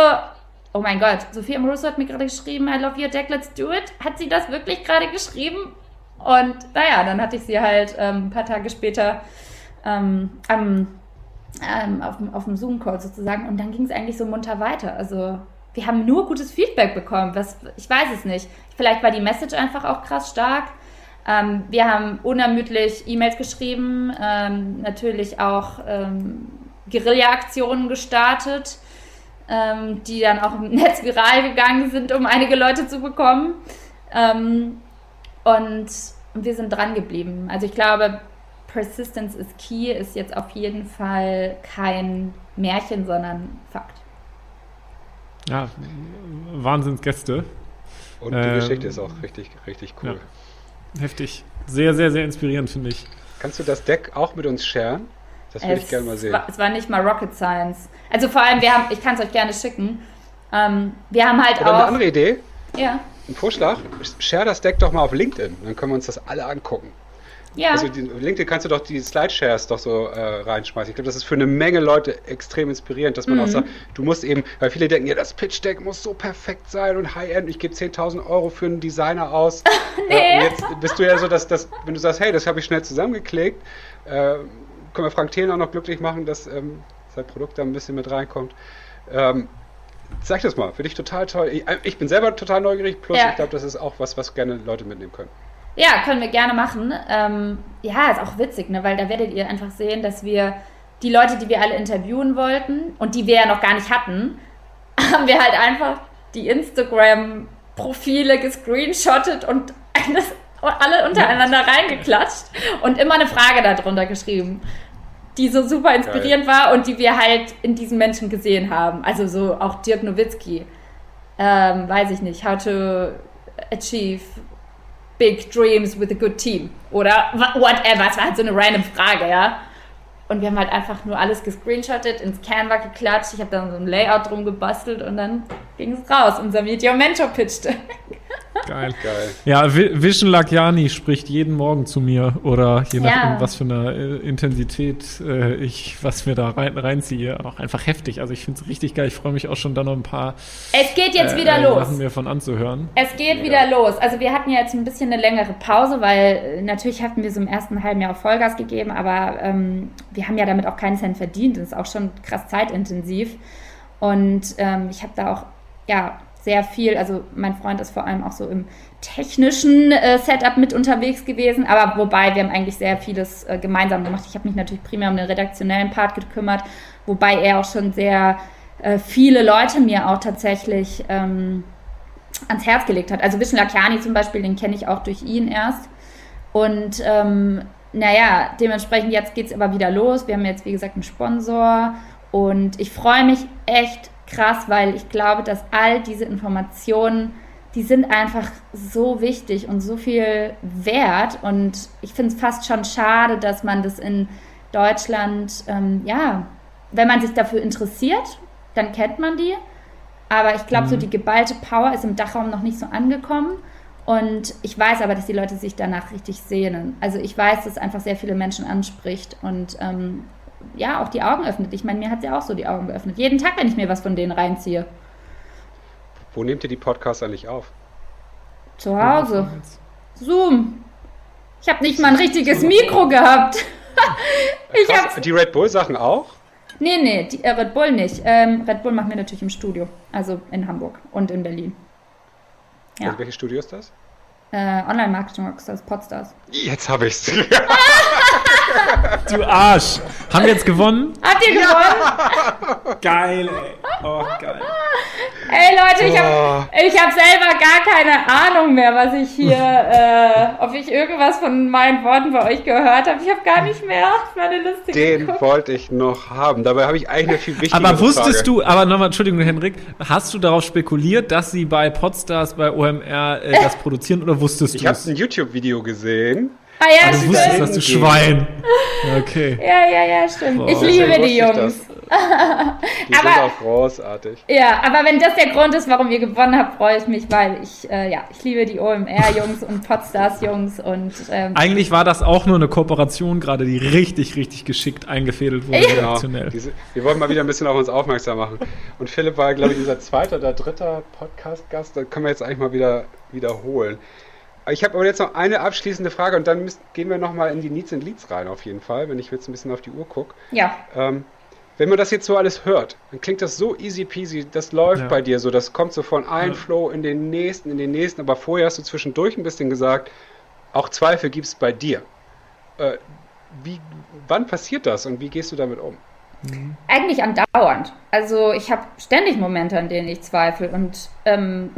oh mein Gott, Sophia Amoroso hat mir gerade geschrieben, I love your deck, let's do it. Hat sie das wirklich gerade geschrieben? Und naja, dann hatte ich sie halt ähm, ein paar Tage später ähm, am ähm, auf, auf dem Zoom-Call sozusagen. Und dann ging es eigentlich so munter weiter. Also wir haben nur gutes Feedback bekommen. Was, ich weiß es nicht. Vielleicht war die Message einfach auch krass stark. Ähm, wir haben unermüdlich E-Mails geschrieben, ähm, natürlich auch ähm, Guerilla-Aktionen gestartet. ähm, die dann auch im [laughs] Netz viral gegangen sind, um einige Leute zu bekommen. Ähm, und wir sind dran geblieben. Also ich glaube, Persistence is Key ist jetzt auf jeden Fall kein Märchen, sondern Fakt. Ja, Wahnsinnsgäste. Und die ähm, Geschichte ist auch richtig, richtig cool. Ja. Heftig. Sehr, sehr, sehr inspirierend, finde ich. Kannst du das Deck auch mit uns sharen? Das würde ich gerne mal sehen. War, es war nicht mal Rocket Science. Also vor allem, wir haben, ich kann es euch gerne schicken. Ähm, wir haben halt Oder auch. Eine andere Idee? Ja. Ein Vorschlag? Share das Deck doch mal auf LinkedIn. Dann können wir uns das alle angucken. Ja. Also die, LinkedIn kannst du doch die Slideshares doch so äh, reinschmeißen. Ich glaube, das ist für eine Menge Leute extrem inspirierend, dass man mhm. auch sagt, du musst eben, weil viele denken, ja, das Pitch-Deck muss so perfekt sein und High-End, ich gebe 10.000 Euro für einen Designer aus. [laughs] nee. äh, jetzt bist du ja so, dass, dass wenn du sagst, hey, das habe ich schnell zusammengeklickt, äh, können wir Frank Thelen auch noch glücklich machen, dass ähm, sein Produkt da ein bisschen mit reinkommt. Ähm, sag das mal, finde ich total toll. Ich, äh, ich, bin selber total neugierig, plus ja. ich glaube, das ist auch was, was gerne Leute mitnehmen können. Ja, können wir gerne machen. Ähm, ja, ist auch witzig, ne? weil da werdet ihr einfach sehen, dass wir die Leute, die wir alle interviewen wollten und die wir ja noch gar nicht hatten, [laughs] haben wir halt einfach die Instagram-Profile gescreenshottet und alles, alle untereinander reingeklatscht und immer eine Frage darunter geschrieben, die so super inspirierend Geil. war und die wir halt in diesen Menschen gesehen haben. Also so auch Dirk Nowitzki. Ähm, weiß ich nicht, how to achieve big dreams with a good team. Oder whatever. Es war halt so eine random Frage, ja. Und wir haben halt einfach nur alles gescreenshottet, ins Canva geklatscht. Ich habe dann so ein Layout drum gebastelt und dann ging es raus. Unser Medium Mentor pitchte. [laughs] Geil. [laughs] Geil. Ja, Vision Lakiani spricht jeden Morgen zu mir oder je nachdem, ja. was für eine äh, Intensität äh, ich, was mir da rein, reinziehe. Auch einfach heftig. Also ich finde es richtig geil. Ich freue mich auch schon da noch ein paar. Es geht jetzt äh, wieder äh, los. mir von anzuhören. Es geht ja. wieder los. Also wir hatten jetzt ein bisschen eine längere Pause, weil äh, natürlich hatten wir so im ersten halben Jahr Vollgas gegeben, aber ähm, wir haben ja damit auch keinen Cent verdient. Das ist auch schon krass zeitintensiv. Und ähm, ich habe da auch ja sehr viel, also mein Freund ist vor allem auch so im technischen äh, Setup mit unterwegs gewesen, aber wobei wir haben eigentlich sehr vieles äh, gemeinsam gemacht. Ich habe mich natürlich primär um den redaktionellen Part gekümmert, wobei er auch schon sehr äh, viele Leute mir auch tatsächlich ähm, ans Herz gelegt hat. Also Vishnu Lakiani zum Beispiel, den kenne ich auch durch ihn erst. Und ähm, naja, dementsprechend jetzt geht es aber wieder los. Wir haben jetzt, wie gesagt, einen Sponsor und ich freue mich echt krass, weil ich glaube, dass all diese Informationen, die sind einfach so wichtig und so viel wert. Und ich finde es fast schon schade, dass man das in Deutschland, ähm, ja, wenn man sich dafür interessiert, dann kennt man die. Aber ich glaube, mhm. so die geballte Power ist im Dachraum noch nicht so angekommen. Und ich weiß aber, dass die Leute sich danach richtig sehnen. Also ich weiß, dass es einfach sehr viele Menschen anspricht. Und ähm, ja auch die Augen öffnet. Ich meine, mir hat sie auch so die Augen geöffnet. Jeden Tag, wenn ich mir was von denen reinziehe. Wo nehmt ihr die Podcasts eigentlich auf? Zu Hause. Zoom. Ich habe nicht mal ein richtiges Mikro gehabt. [laughs] ich Krass, die Red Bull Sachen auch? Nee, nee, die, äh, Red Bull nicht. Ähm, Red Bull machen wir natürlich im Studio. Also in Hamburg und in Berlin. Ja. Also welches Studio ist das? Äh, Online-Marketing Rockstars, Podstars. Jetzt habe ich's. [laughs] du Arsch. Haben wir jetzt gewonnen? Habt ihr gewonnen? geil, ey. Oh, geil. Ey Leute, ich habe ich hab selber gar keine Ahnung mehr, was ich hier, [laughs] äh, ob ich irgendwas von meinen Worten bei euch gehört habe. Ich habe gar nicht mehr meine Liste Den geguckt. wollte ich noch haben. Dabei habe ich eigentlich eine viel wichtigere Aber wusstest Frage. du, aber nochmal, Entschuldigung, Henrik, hast du darauf spekuliert, dass sie bei Podstars, bei OMR äh, [laughs] das produzieren oder wusstest du Ich habe ein YouTube-Video gesehen. Ah ja, ah, du stimmt. wusstest das, du Schwein. Okay. Ja, ja, ja, stimmt. Boah. Ich liebe die Jungs. [laughs] die aber, sind auch großartig. Ja, aber wenn das der Grund ist, warum ihr gewonnen habt, freue ich mich, weil ich, äh, ja, ich liebe die OMR-Jungs und Podstars-Jungs und ähm, Eigentlich war das auch nur eine Kooperation gerade, die richtig, richtig geschickt eingefädelt wurde, ja. redaktionell. Diese, wir wollten mal wieder ein bisschen auf uns aufmerksam machen. Und Philipp war, glaube ich, unser zweiter oder dritter Podcast-Gast. Da können wir jetzt eigentlich mal wieder wiederholen. Ich habe aber jetzt noch eine abschließende Frage und dann müssen, gehen wir nochmal in die Needs and Leads rein, auf jeden Fall, wenn ich jetzt ein bisschen auf die Uhr gucke. Ja. Ähm, wenn man das jetzt so alles hört, dann klingt das so easy peasy, das läuft ja. bei dir so, das kommt so von einem ja. Flow in den nächsten, in den nächsten, aber vorher hast du zwischendurch ein bisschen gesagt, auch Zweifel gibt es bei dir. Äh, wie, wann passiert das und wie gehst du damit um? Mhm. Eigentlich andauernd. Also ich habe ständig Momente, an denen ich zweifle. Und ähm,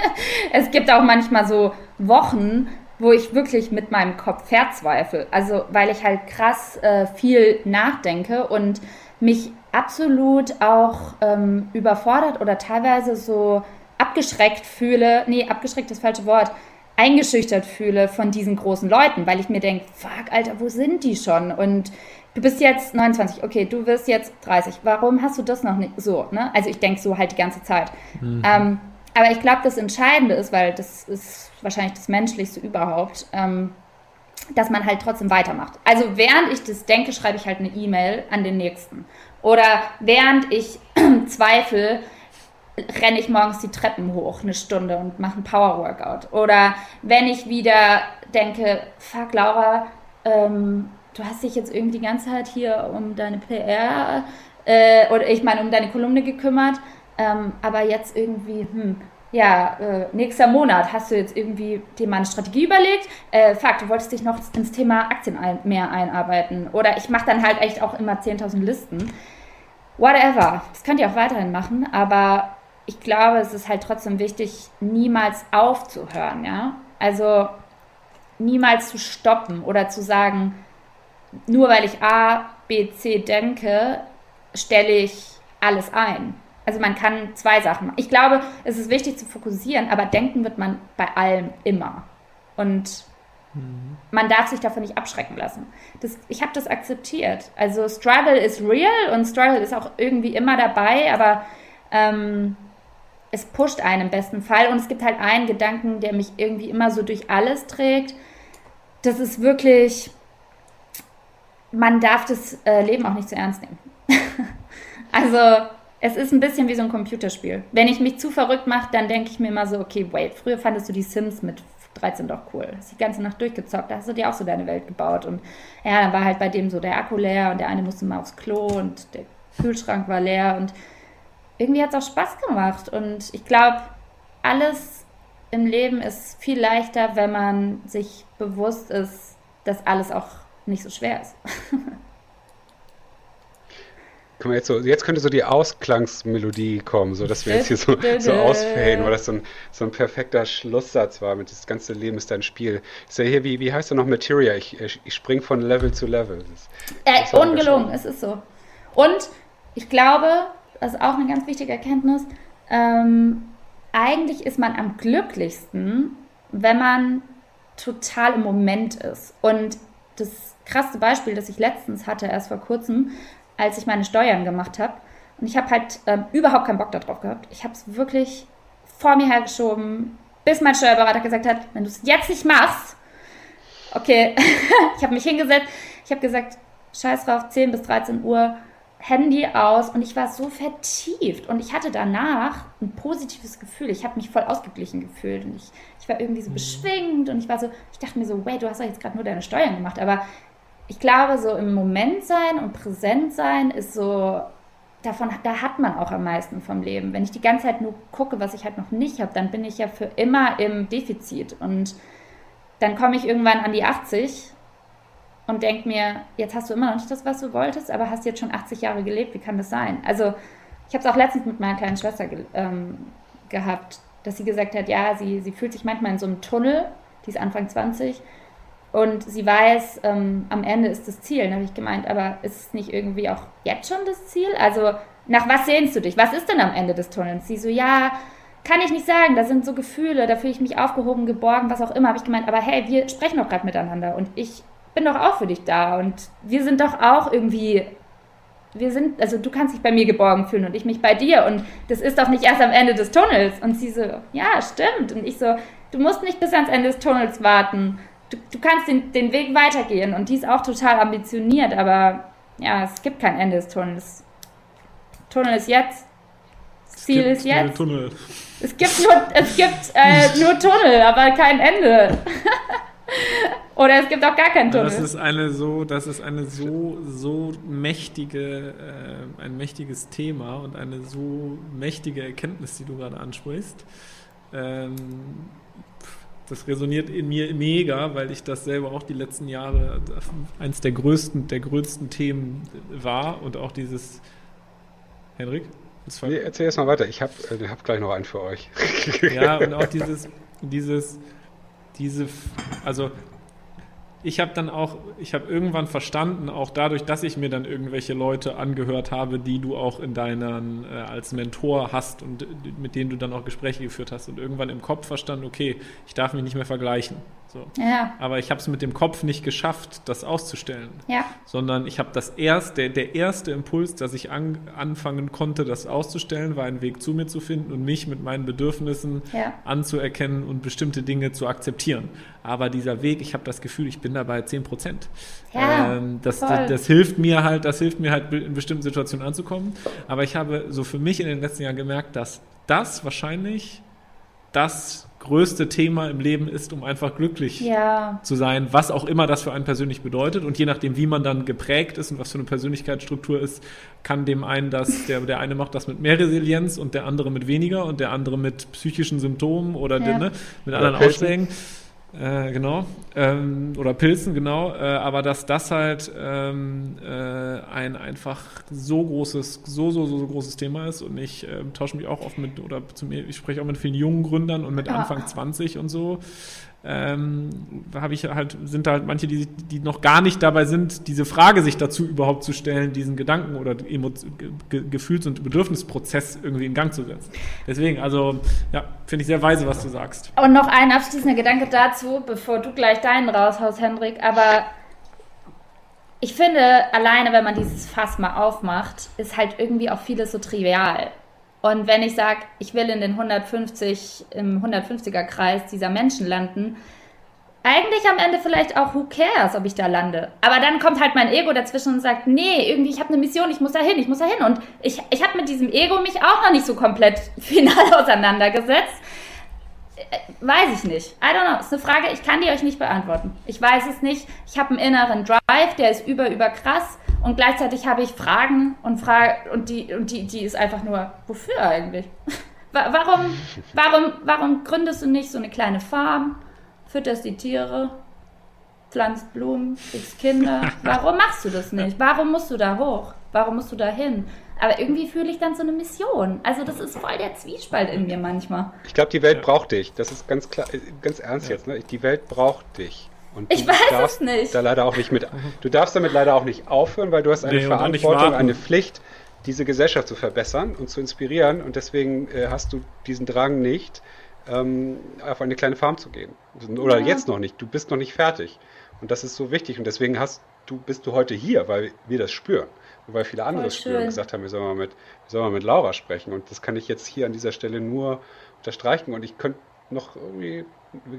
[laughs] es gibt auch manchmal so Wochen, wo ich wirklich mit meinem Kopf verzweifle. Also weil ich halt krass äh, viel nachdenke und mich absolut auch ähm, überfordert oder teilweise so abgeschreckt fühle. Nee, abgeschreckt ist das falsche Wort eingeschüchtert fühle von diesen großen Leuten, weil ich mir denke, fuck, Alter, wo sind die schon? Und du bist jetzt 29, okay, du wirst jetzt 30. Warum hast du das noch nicht so? Ne? Also ich denke so halt die ganze Zeit. Mhm. Ähm, aber ich glaube, das Entscheidende ist, weil das ist wahrscheinlich das Menschlichste überhaupt, ähm, dass man halt trotzdem weitermacht. Also während ich das denke, schreibe ich halt eine E-Mail an den Nächsten. Oder während ich [clears throat] zweifle, renne ich morgens die Treppen hoch eine Stunde und mache ein Power-Workout. Oder wenn ich wieder denke, fuck Laura, ähm, du hast dich jetzt irgendwie die ganze Zeit hier um deine PR äh, oder ich meine um deine Kolumne gekümmert, ähm, aber jetzt irgendwie, hm, ja, äh, nächster Monat hast du jetzt irgendwie dir mal eine Strategie überlegt. Äh, fuck, du wolltest dich noch ins Thema Aktien ein, mehr einarbeiten. Oder ich mache dann halt echt auch immer 10.000 Listen. Whatever. Das könnt ihr auch weiterhin machen, aber ich glaube, es ist halt trotzdem wichtig, niemals aufzuhören, ja. Also niemals zu stoppen oder zu sagen, nur weil ich A, B, C denke, stelle ich alles ein. Also man kann zwei Sachen machen. Ich glaube, es ist wichtig zu fokussieren, aber denken wird man bei allem immer. Und mhm. man darf sich davon nicht abschrecken lassen. Das, ich habe das akzeptiert. Also Struggle ist real und Struggle ist auch irgendwie immer dabei, aber ähm, es pusht einen im besten Fall. Und es gibt halt einen Gedanken, der mich irgendwie immer so durch alles trägt. Das ist wirklich, man darf das äh, Leben auch nicht zu ernst nehmen. [laughs] also es ist ein bisschen wie so ein Computerspiel. Wenn ich mich zu verrückt mache, dann denke ich mir immer so, okay, wait, früher fandest du die Sims mit 13 doch cool. Hast die ganze Nacht durchgezockt, da hast du dir auch so deine Welt gebaut. Und ja, dann war halt bei dem so der Akku leer und der eine musste mal aufs Klo und der Kühlschrank war leer und irgendwie hat es auch Spaß gemacht. Und ich glaube, alles im Leben ist viel leichter, wenn man sich bewusst ist, dass alles auch nicht so schwer ist. [laughs] Guck mal, jetzt, so, jetzt könnte so die Ausklangsmelodie kommen, so dass wir jetzt hier so, so ausfaden, weil das so ein, so ein perfekter Schlusssatz war mit das ganze Leben ist ein Spiel. Ist ja hier, wie, wie heißt er noch, Materia? Ich, ich spring von Level zu Level. Das, äh, ungelungen, es ist so. Und ich glaube, das ist auch eine ganz wichtige Erkenntnis, ähm, eigentlich ist man am glücklichsten, wenn man total im Moment ist. Und das krasse Beispiel, das ich letztens hatte, erst vor kurzem, als ich meine Steuern gemacht habe. Und ich habe halt ähm, überhaupt keinen Bock darauf gehabt. Ich habe es wirklich vor mir hergeschoben, bis mein Steuerberater gesagt hat, wenn du es jetzt nicht machst, okay, [laughs] ich habe mich hingesetzt, ich habe gesagt, scheiß drauf, 10 bis 13 Uhr, Handy aus und ich war so vertieft und ich hatte danach ein positives Gefühl. Ich habe mich voll ausgeglichen gefühlt und ich, ich war irgendwie so mhm. beschwingt und ich war so, ich dachte mir so, wait, du hast doch jetzt gerade nur deine Steuern gemacht, aber ich glaube, so im Moment sein und präsent sein ist so, davon, da hat man auch am meisten vom Leben. Wenn ich die ganze Zeit nur gucke, was ich halt noch nicht habe, dann bin ich ja für immer im Defizit und dann komme ich irgendwann an die 80 und denke mir, jetzt hast du immer noch nicht das, was du wolltest, aber hast jetzt schon 80 Jahre gelebt, wie kann das sein? Also ich habe es auch letztens mit meiner kleinen Schwester ge ähm, gehabt, dass sie gesagt hat, ja, sie, sie fühlt sich manchmal in so einem Tunnel, die ist Anfang 20 und sie weiß, ähm, am Ende ist das Ziel. Dann habe ich gemeint, aber ist es nicht irgendwie auch jetzt schon das Ziel? Also nach was sehnst du dich? Was ist denn am Ende des Tunnels? Sie so, ja, kann ich nicht sagen, da sind so Gefühle, da fühle ich mich aufgehoben, geborgen, was auch immer. Habe ich gemeint, aber hey, wir sprechen doch gerade miteinander und ich bin doch auch für dich da und wir sind doch auch irgendwie, wir sind, also du kannst dich bei mir geborgen fühlen und ich mich bei dir und das ist doch nicht erst am Ende des Tunnels. Und sie so, ja, stimmt. Und ich so, du musst nicht bis ans Ende des Tunnels warten. Du, du kannst den, den Weg weitergehen und die ist auch total ambitioniert, aber ja, es gibt kein Ende des Tunnels. Tunnel ist jetzt. Ziel ist jetzt. Tunnel. Es gibt nur, es gibt äh, [laughs] nur Tunnel, aber kein Ende. [laughs] Oder es gibt auch gar keinen Tunnel. Das ist eine so, das ist eine so, so mächtige, äh, ein mächtiges Thema und eine so mächtige Erkenntnis, die du gerade ansprichst. Ähm, das resoniert in mir mega, weil ich das selber auch die letzten Jahre eins der größten, der größten Themen war und auch dieses Henrik? Nee, erzähl erst mal weiter. Ich habe äh, hab gleich noch einen für euch. ja, und auch dieses, dieses, diese, also ich habe dann auch, ich habe irgendwann verstanden, auch dadurch, dass ich mir dann irgendwelche Leute angehört habe, die du auch in deinen äh, als Mentor hast und mit denen du dann auch Gespräche geführt hast und irgendwann im Kopf verstanden, okay, ich darf mich nicht mehr vergleichen. So. Ja. Aber ich habe es mit dem Kopf nicht geschafft, das auszustellen. Ja. Sondern ich habe das erste, der erste Impuls, dass ich an, anfangen konnte, das auszustellen, war ein Weg zu mir zu finden und mich mit meinen Bedürfnissen ja. anzuerkennen und bestimmte Dinge zu akzeptieren. Aber dieser Weg, ich habe das Gefühl, ich bin dabei 10 Prozent. Ja, ähm, das, das, das, hilft mir halt, das hilft mir halt in bestimmten Situationen anzukommen. Aber ich habe so für mich in den letzten Jahren gemerkt, dass das wahrscheinlich das größte Thema im Leben ist, um einfach glücklich ja. zu sein, was auch immer das für einen persönlich bedeutet. Und je nachdem, wie man dann geprägt ist und was für eine Persönlichkeitsstruktur ist, kann dem einen das, der, der eine macht das mit mehr Resilienz und der andere mit weniger und der andere mit psychischen Symptomen oder ja. den, ne, mit anderen Ausschlägen. Äh, genau. Ähm, oder Pilzen, genau. Äh, aber dass das halt ähm, äh, ein einfach so großes, so, so, so, so großes Thema ist. Und ich äh, tausche mich auch oft mit, oder zu mir, ich spreche auch mit vielen jungen Gründern und mit ja. Anfang 20 und so ähm, habe ich halt, sind da halt manche, die, die noch gar nicht dabei sind, diese Frage sich dazu überhaupt zu stellen, diesen Gedanken oder Emo Ge Gefühls- und Bedürfnisprozess irgendwie in Gang zu setzen. Deswegen, also, ja, finde ich sehr weise, was du sagst. Und noch ein abschließender Gedanke dazu, bevor du gleich deinen raushaust, Hendrik, aber ich finde, alleine, wenn man dieses Fass mal aufmacht, ist halt irgendwie auch vieles so trivial. Und wenn ich sage, ich will in den 150, im 150er Kreis dieser Menschen landen, eigentlich am Ende vielleicht auch, who cares, ob ich da lande. Aber dann kommt halt mein Ego dazwischen und sagt, nee, irgendwie, ich habe eine Mission, ich muss da hin, ich muss da hin. Und ich, ich habe mit diesem Ego mich auch noch nicht so komplett [laughs] final auseinandergesetzt. Äh, weiß ich nicht. I don't know. Ist eine Frage, ich kann die euch nicht beantworten. Ich weiß es nicht. Ich habe einen inneren Drive, der ist über, über krass. Und gleichzeitig habe ich Fragen und Frage und die und die die ist einfach nur wofür eigentlich? [laughs] warum warum warum gründest du nicht so eine kleine Farm, fütterst die Tiere, pflanzt Blumen, kriegst Kinder? [laughs] Warum machst du das nicht? Warum musst du da hoch? Warum musst du da hin? Aber irgendwie fühle ich dann so eine Mission. Also das ist voll der Zwiespalt in mir manchmal. Ich glaube, die Welt braucht dich. Das ist ganz klar, ganz ernst jetzt. Ne? Die Welt braucht dich. Und ich weiß es nicht. Da leider auch nicht mit, du darfst damit leider auch nicht aufhören, weil du hast eine nee, Verantwortung, eine Pflicht, diese Gesellschaft zu verbessern und zu inspirieren. Und deswegen äh, hast du diesen Drang nicht, ähm, auf eine kleine Farm zu gehen. Oder ja. jetzt noch nicht. Du bist noch nicht fertig. Und das ist so wichtig. Und deswegen hast du, bist du heute hier, weil wir das spüren. Und weil viele andere spüren und gesagt haben, wir sollen, mal mit, wir sollen mal mit Laura sprechen. Und das kann ich jetzt hier an dieser Stelle nur unterstreichen. Und ich könnte noch irgendwie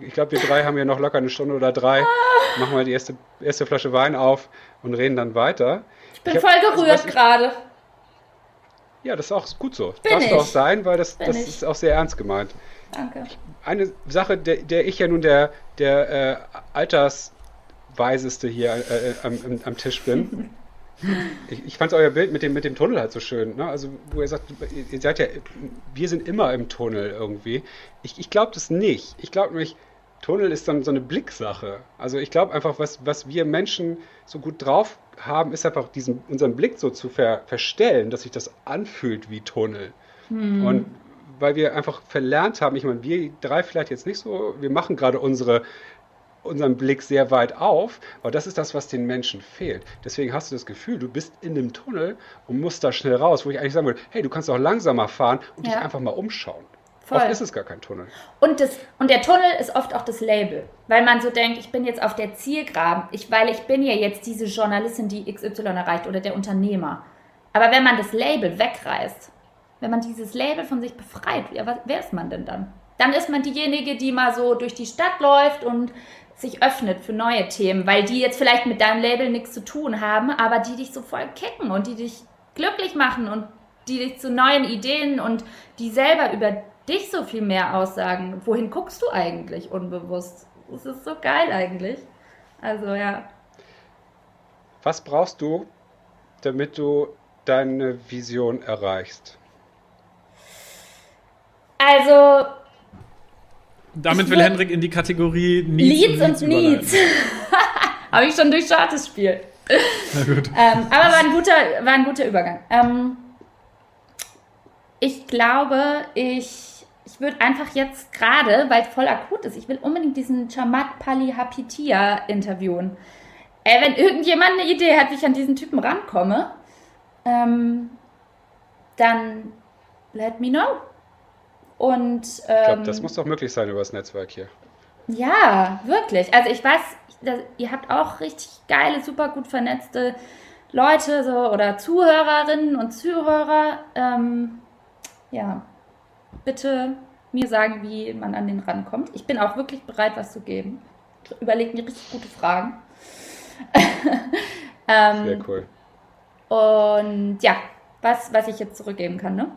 ich glaube, wir drei haben ja noch locker eine Stunde oder drei. Machen wir die erste, erste Flasche Wein auf und reden dann weiter. Ich bin ich voll hab, gerührt gerade. Ja, das ist auch gut so. Bin Darfst du auch sein, weil das, das ist auch sehr ernst gemeint. Danke. Eine Sache, der, der ich ja nun der, der äh, Altersweiseste hier äh, am, am, Tisch bin. [laughs] Ich, ich fand euer Bild mit dem, mit dem Tunnel halt so schön. Ne? Also, wo ihr sagt, ihr seid ja, wir sind immer im Tunnel irgendwie. Ich, ich glaube das nicht. Ich glaube nämlich, Tunnel ist dann so eine Blicksache. Also ich glaube einfach, was, was wir Menschen so gut drauf haben, ist einfach diesen, unseren Blick so zu ver, verstellen, dass sich das anfühlt wie Tunnel. Hm. Und weil wir einfach verlernt haben, ich meine, wir drei vielleicht jetzt nicht so, wir machen gerade unsere unseren Blick sehr weit auf, aber das ist das, was den Menschen fehlt. Deswegen hast du das Gefühl, du bist in einem Tunnel und musst da schnell raus, wo ich eigentlich sagen würde, hey, du kannst auch langsamer fahren und ja. dich einfach mal umschauen. Voll. Oft ist es gar kein Tunnel. Und, das, und der Tunnel ist oft auch das Label, weil man so denkt, ich bin jetzt auf der Zielgraben, ich, weil ich bin ja jetzt diese Journalistin, die XY erreicht oder der Unternehmer. Aber wenn man das Label wegreißt, wenn man dieses Label von sich befreit, ja, was, wer ist man denn dann? Dann ist man diejenige, die mal so durch die Stadt läuft und sich öffnet für neue Themen, weil die jetzt vielleicht mit deinem Label nichts zu tun haben, aber die dich so voll kicken und die dich glücklich machen und die dich zu neuen Ideen und die selber über dich so viel mehr aussagen. Wohin guckst du eigentlich unbewusst? Das ist so geil eigentlich. Also ja. Was brauchst du, damit du deine Vision erreichst? Also Damit will Hendrik in die Kategorie Needs, Leads und Needs. [laughs] Habe ich schon durchschaut, das Spiel. Na gut. Ähm, aber war ein guter, war ein guter Übergang. Ähm, ich glaube, ich, ich würde einfach jetzt gerade, weil es voll akut ist, ich will unbedingt diesen Chamat Pali Hapitia interviewen. Ey, wenn irgendjemand eine Idee hat, wie ich an diesen Typen rankomme, ähm, dann let me know. Und, ähm, ich glaube, das muss doch möglich sein über das Netzwerk hier. Ja, wirklich. Also ich weiß, ihr habt auch richtig geile, super gut vernetzte Leute so, oder Zuhörerinnen und Zuhörer. Ähm, ja, bitte mir sagen, wie man an den rankommt. Ich bin auch wirklich bereit, was zu geben. Überlegt mir richtig gute Fragen. [laughs] ähm, Sehr cool. Und ja, was, was ich jetzt zurückgeben kann, ne?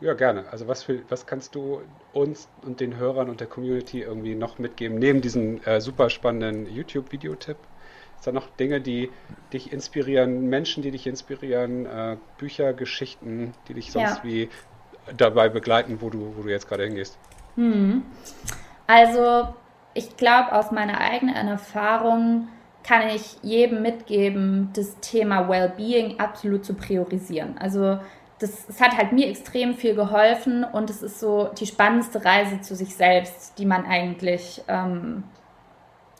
Ja, gerne. Also was, für, was kannst du uns und den Hörern und der Community irgendwie noch mitgeben, neben diesem äh, super spannenden YouTube-Videotipp? Ist da noch Dinge, die dich inspirieren, Menschen, die dich inspirieren, äh, Bücher, Geschichten, die dich sonst ja. wie dabei begleiten, wo du, wo du jetzt gerade hingehst? Hm. Also ich glaube, aus meiner eigenen Erfahrung kann ich jedem mitgeben, das Thema Wellbeing absolut zu priorisieren. Also das, das hat halt mir extrem viel geholfen und es ist so die spannendste Reise zu sich selbst, die man eigentlich ähm,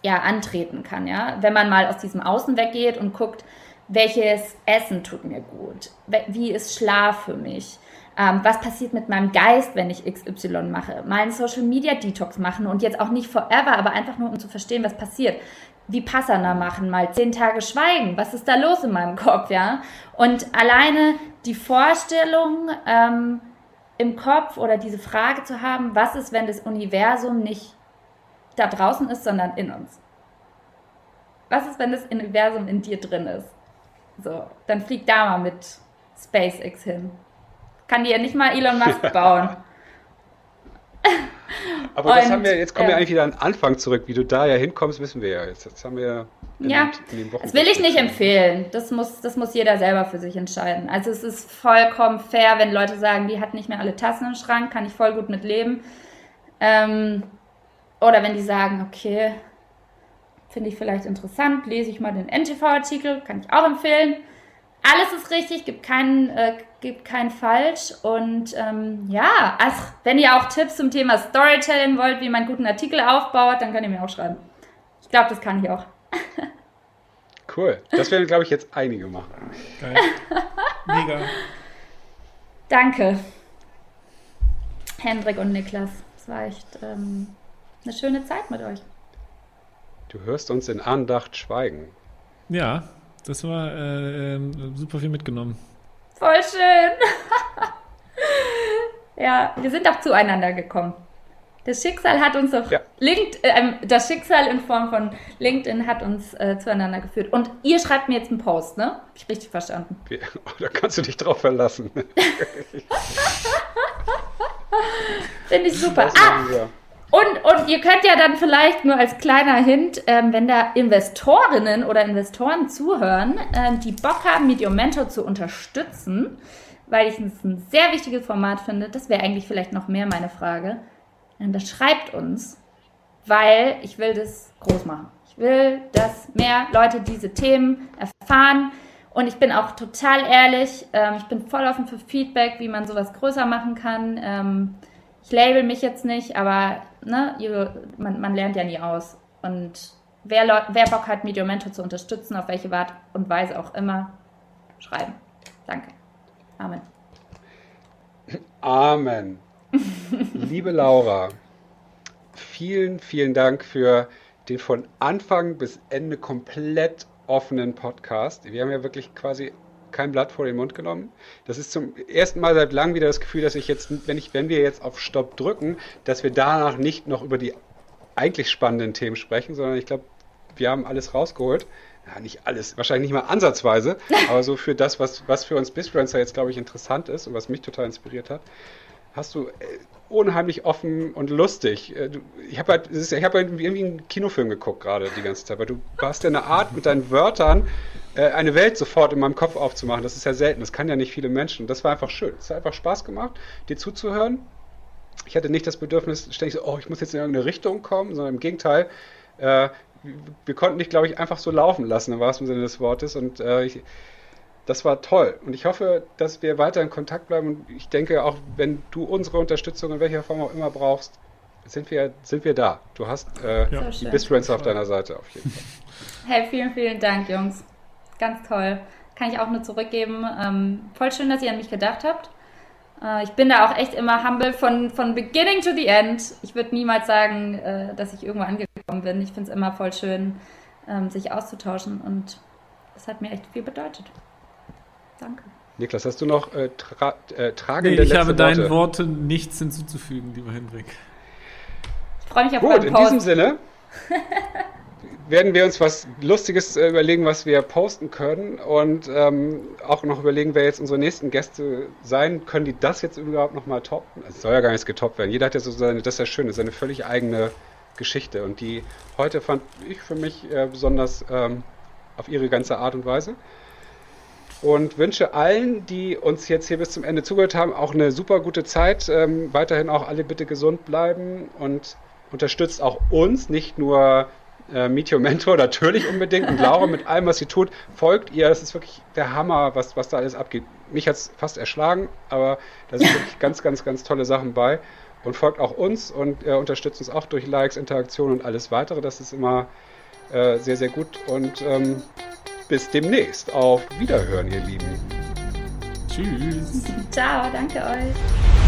ja, antreten kann, ja. Wenn man mal aus diesem Außen weggeht und guckt, welches Essen tut mir gut, wie ist Schlaf für mich, ähm, was passiert mit meinem Geist, wenn ich XY mache, mal einen Social Media Detox machen und jetzt auch nicht forever, aber einfach nur um zu verstehen, was passiert. Wie Passana machen, mal zehn Tage schweigen, was ist da los in meinem Kopf, ja? Und alleine die Vorstellung ähm, im Kopf oder diese Frage zu haben, was ist, wenn das Universum nicht da draußen ist, sondern in uns. Was ist, wenn das Universum in dir drin ist? So, dann flieg da mal mit SpaceX hin. Kann dir ja nicht mal Elon Musk [laughs] bauen. [laughs] Aber das haben wir, jetzt kommen wir eigentlich wieder an den Anfang zurück. Wie du da ja hinkommst, wissen wir ja jetzt. Das haben wir in, ja, in den Wochen. Das will ich nicht empfehlen. Das muss, das muss jeder selber für sich entscheiden. Also es ist vollkommen fair, wenn Leute sagen, die hat nicht mehr alle Tassen im Schrank, kann ich voll gut mit leben. Ähm, oder wenn die sagen, okay, finde ich vielleicht interessant, lese ich mal den NTV-Artikel, kann ich auch empfehlen. Alles ist richtig, gibt keinen, äh, gibt keinen falsch. Und ähm, ja, also, wenn ihr auch Tipps zum Thema Storytelling wollt, wie man einen guten Artikel aufbaut, dann könnt ihr mir auch schreiben. Ich glaube, das kann ich auch. [laughs] cool. Das werden, glaube ich, jetzt einige machen. Geil. Mega. Danke. Hendrik und Niklas. Das war echt ähm, eine schöne Zeit mit euch. Du hörst uns in Andacht schweigen. Ja, das war äh, äh, super viel mitgenommen. Voll schön. [laughs] ja, wir sind auch zueinander gekommen. Das Schicksal hat uns auf ja. LinkedIn, äh, das Schicksal in Form von LinkedIn hat uns äh, zueinander geführt. Und ihr schreibt mir jetzt einen Post, ne? Hab ich richtig verstanden. Ja, [laughs] da kannst du dich drauf verlassen. [laughs] Finde ich super. Ah, und, und ihr könnt ja dann vielleicht nur als kleiner Hint, ähm, wenn da Investorinnen oder Investoren zuhören, ähm, die Bock haben, Medium Mentor zu unterstützen, weil ich es ein sehr wichtiges Format finde, das wäre eigentlich vielleicht noch mehr meine Frage, ähm, das schreibt uns, weil ich will das groß machen. Ich will, dass mehr Leute diese Themen erfahren. Und ich bin auch total ehrlich, ähm, ich bin voll offen für Feedback, wie man sowas größer machen kann. Ähm, ich label mich jetzt nicht, aber ne, man, man lernt ja nie aus. Und wer, wer Bock hat, Mediumento zu unterstützen, auf welche Art und Weise auch immer, schreiben. Danke. Amen. Amen. [laughs] Liebe Laura, vielen, vielen Dank für den von Anfang bis Ende komplett offenen Podcast. Wir haben ja wirklich quasi kein Blatt vor den Mund genommen. Das ist zum ersten Mal seit langem wieder das Gefühl, dass ich jetzt, wenn ich, wenn wir jetzt auf Stopp drücken, dass wir danach nicht noch über die eigentlich spannenden Themen sprechen, sondern ich glaube, wir haben alles rausgeholt. Ja, nicht alles, wahrscheinlich nicht mal ansatzweise, [laughs] aber so für das, was, was für uns Bisfluencer jetzt, glaube ich, interessant ist und was mich total inspiriert hat, hast du äh, unheimlich offen und lustig. Äh, ich habe halt, ich hab halt irgendwie einen Kinofilm geguckt gerade die ganze Zeit, weil du hast ja eine Art mit deinen Wörtern eine Welt sofort in meinem Kopf aufzumachen. Das ist ja selten, das kann ja nicht viele Menschen. Das war einfach schön. Es hat einfach Spaß gemacht, dir zuzuhören. ich hatte nicht das Bedürfnis, ständig so, oh, ich muss jetzt in irgendeine Richtung kommen, sondern im Gegenteil, äh, wir konnten dich, glaube ich, einfach so laufen lassen, im wahrsten Sinne des Wortes. Und äh, ich, das war toll. Und ich hoffe, dass wir weiter in Kontakt bleiben. Und ich denke, auch wenn du unsere Unterstützung in welcher Form auch immer brauchst, sind wir, sind wir da. Du hast äh, ja. die Best Friends auf deiner Seite auf jeden Fall. Hey, vielen, vielen Dank, Jungs. Ganz toll. Kann ich auch nur zurückgeben. Ähm, voll schön, dass ihr an mich gedacht habt. Äh, ich bin da auch echt immer humble von, von beginning to the end. Ich würde niemals sagen, äh, dass ich irgendwo angekommen bin. Ich finde es immer voll schön, ähm, sich auszutauschen und das hat mir echt viel bedeutet. Danke. Niklas, hast du noch äh, tra äh, tragende nee, ich habe deinen Worten nichts hinzuzufügen, lieber Hendrik. Ich freue mich auf Gut, in diesem Sinne [laughs] werden wir uns was Lustiges äh, überlegen, was wir posten können und ähm, auch noch überlegen, wer jetzt unsere nächsten Gäste sein können, die das jetzt überhaupt nochmal toppen. Es soll ja gar nichts getoppt werden. Jeder hat ja so seine, das ist ja schön, seine völlig eigene Geschichte und die heute fand ich für mich äh, besonders ähm, auf ihre ganze Art und Weise und wünsche allen, die uns jetzt hier bis zum Ende zugehört haben, auch eine super gute Zeit. Ähm, weiterhin auch alle bitte gesund bleiben und unterstützt auch uns, nicht nur äh, Meteor Mentor natürlich unbedingt und Laura mit allem, was sie tut, folgt ihr. Das ist wirklich der Hammer, was, was da alles abgeht. Mich hat es fast erschlagen, aber da sind wirklich [laughs] ganz, ganz, ganz tolle Sachen bei. Und folgt auch uns und äh, unterstützt uns auch durch Likes, Interaktionen und alles weitere. Das ist immer äh, sehr, sehr gut. Und ähm, bis demnächst. Auf Wiederhören, ihr Lieben. Tschüss. Ciao, danke euch.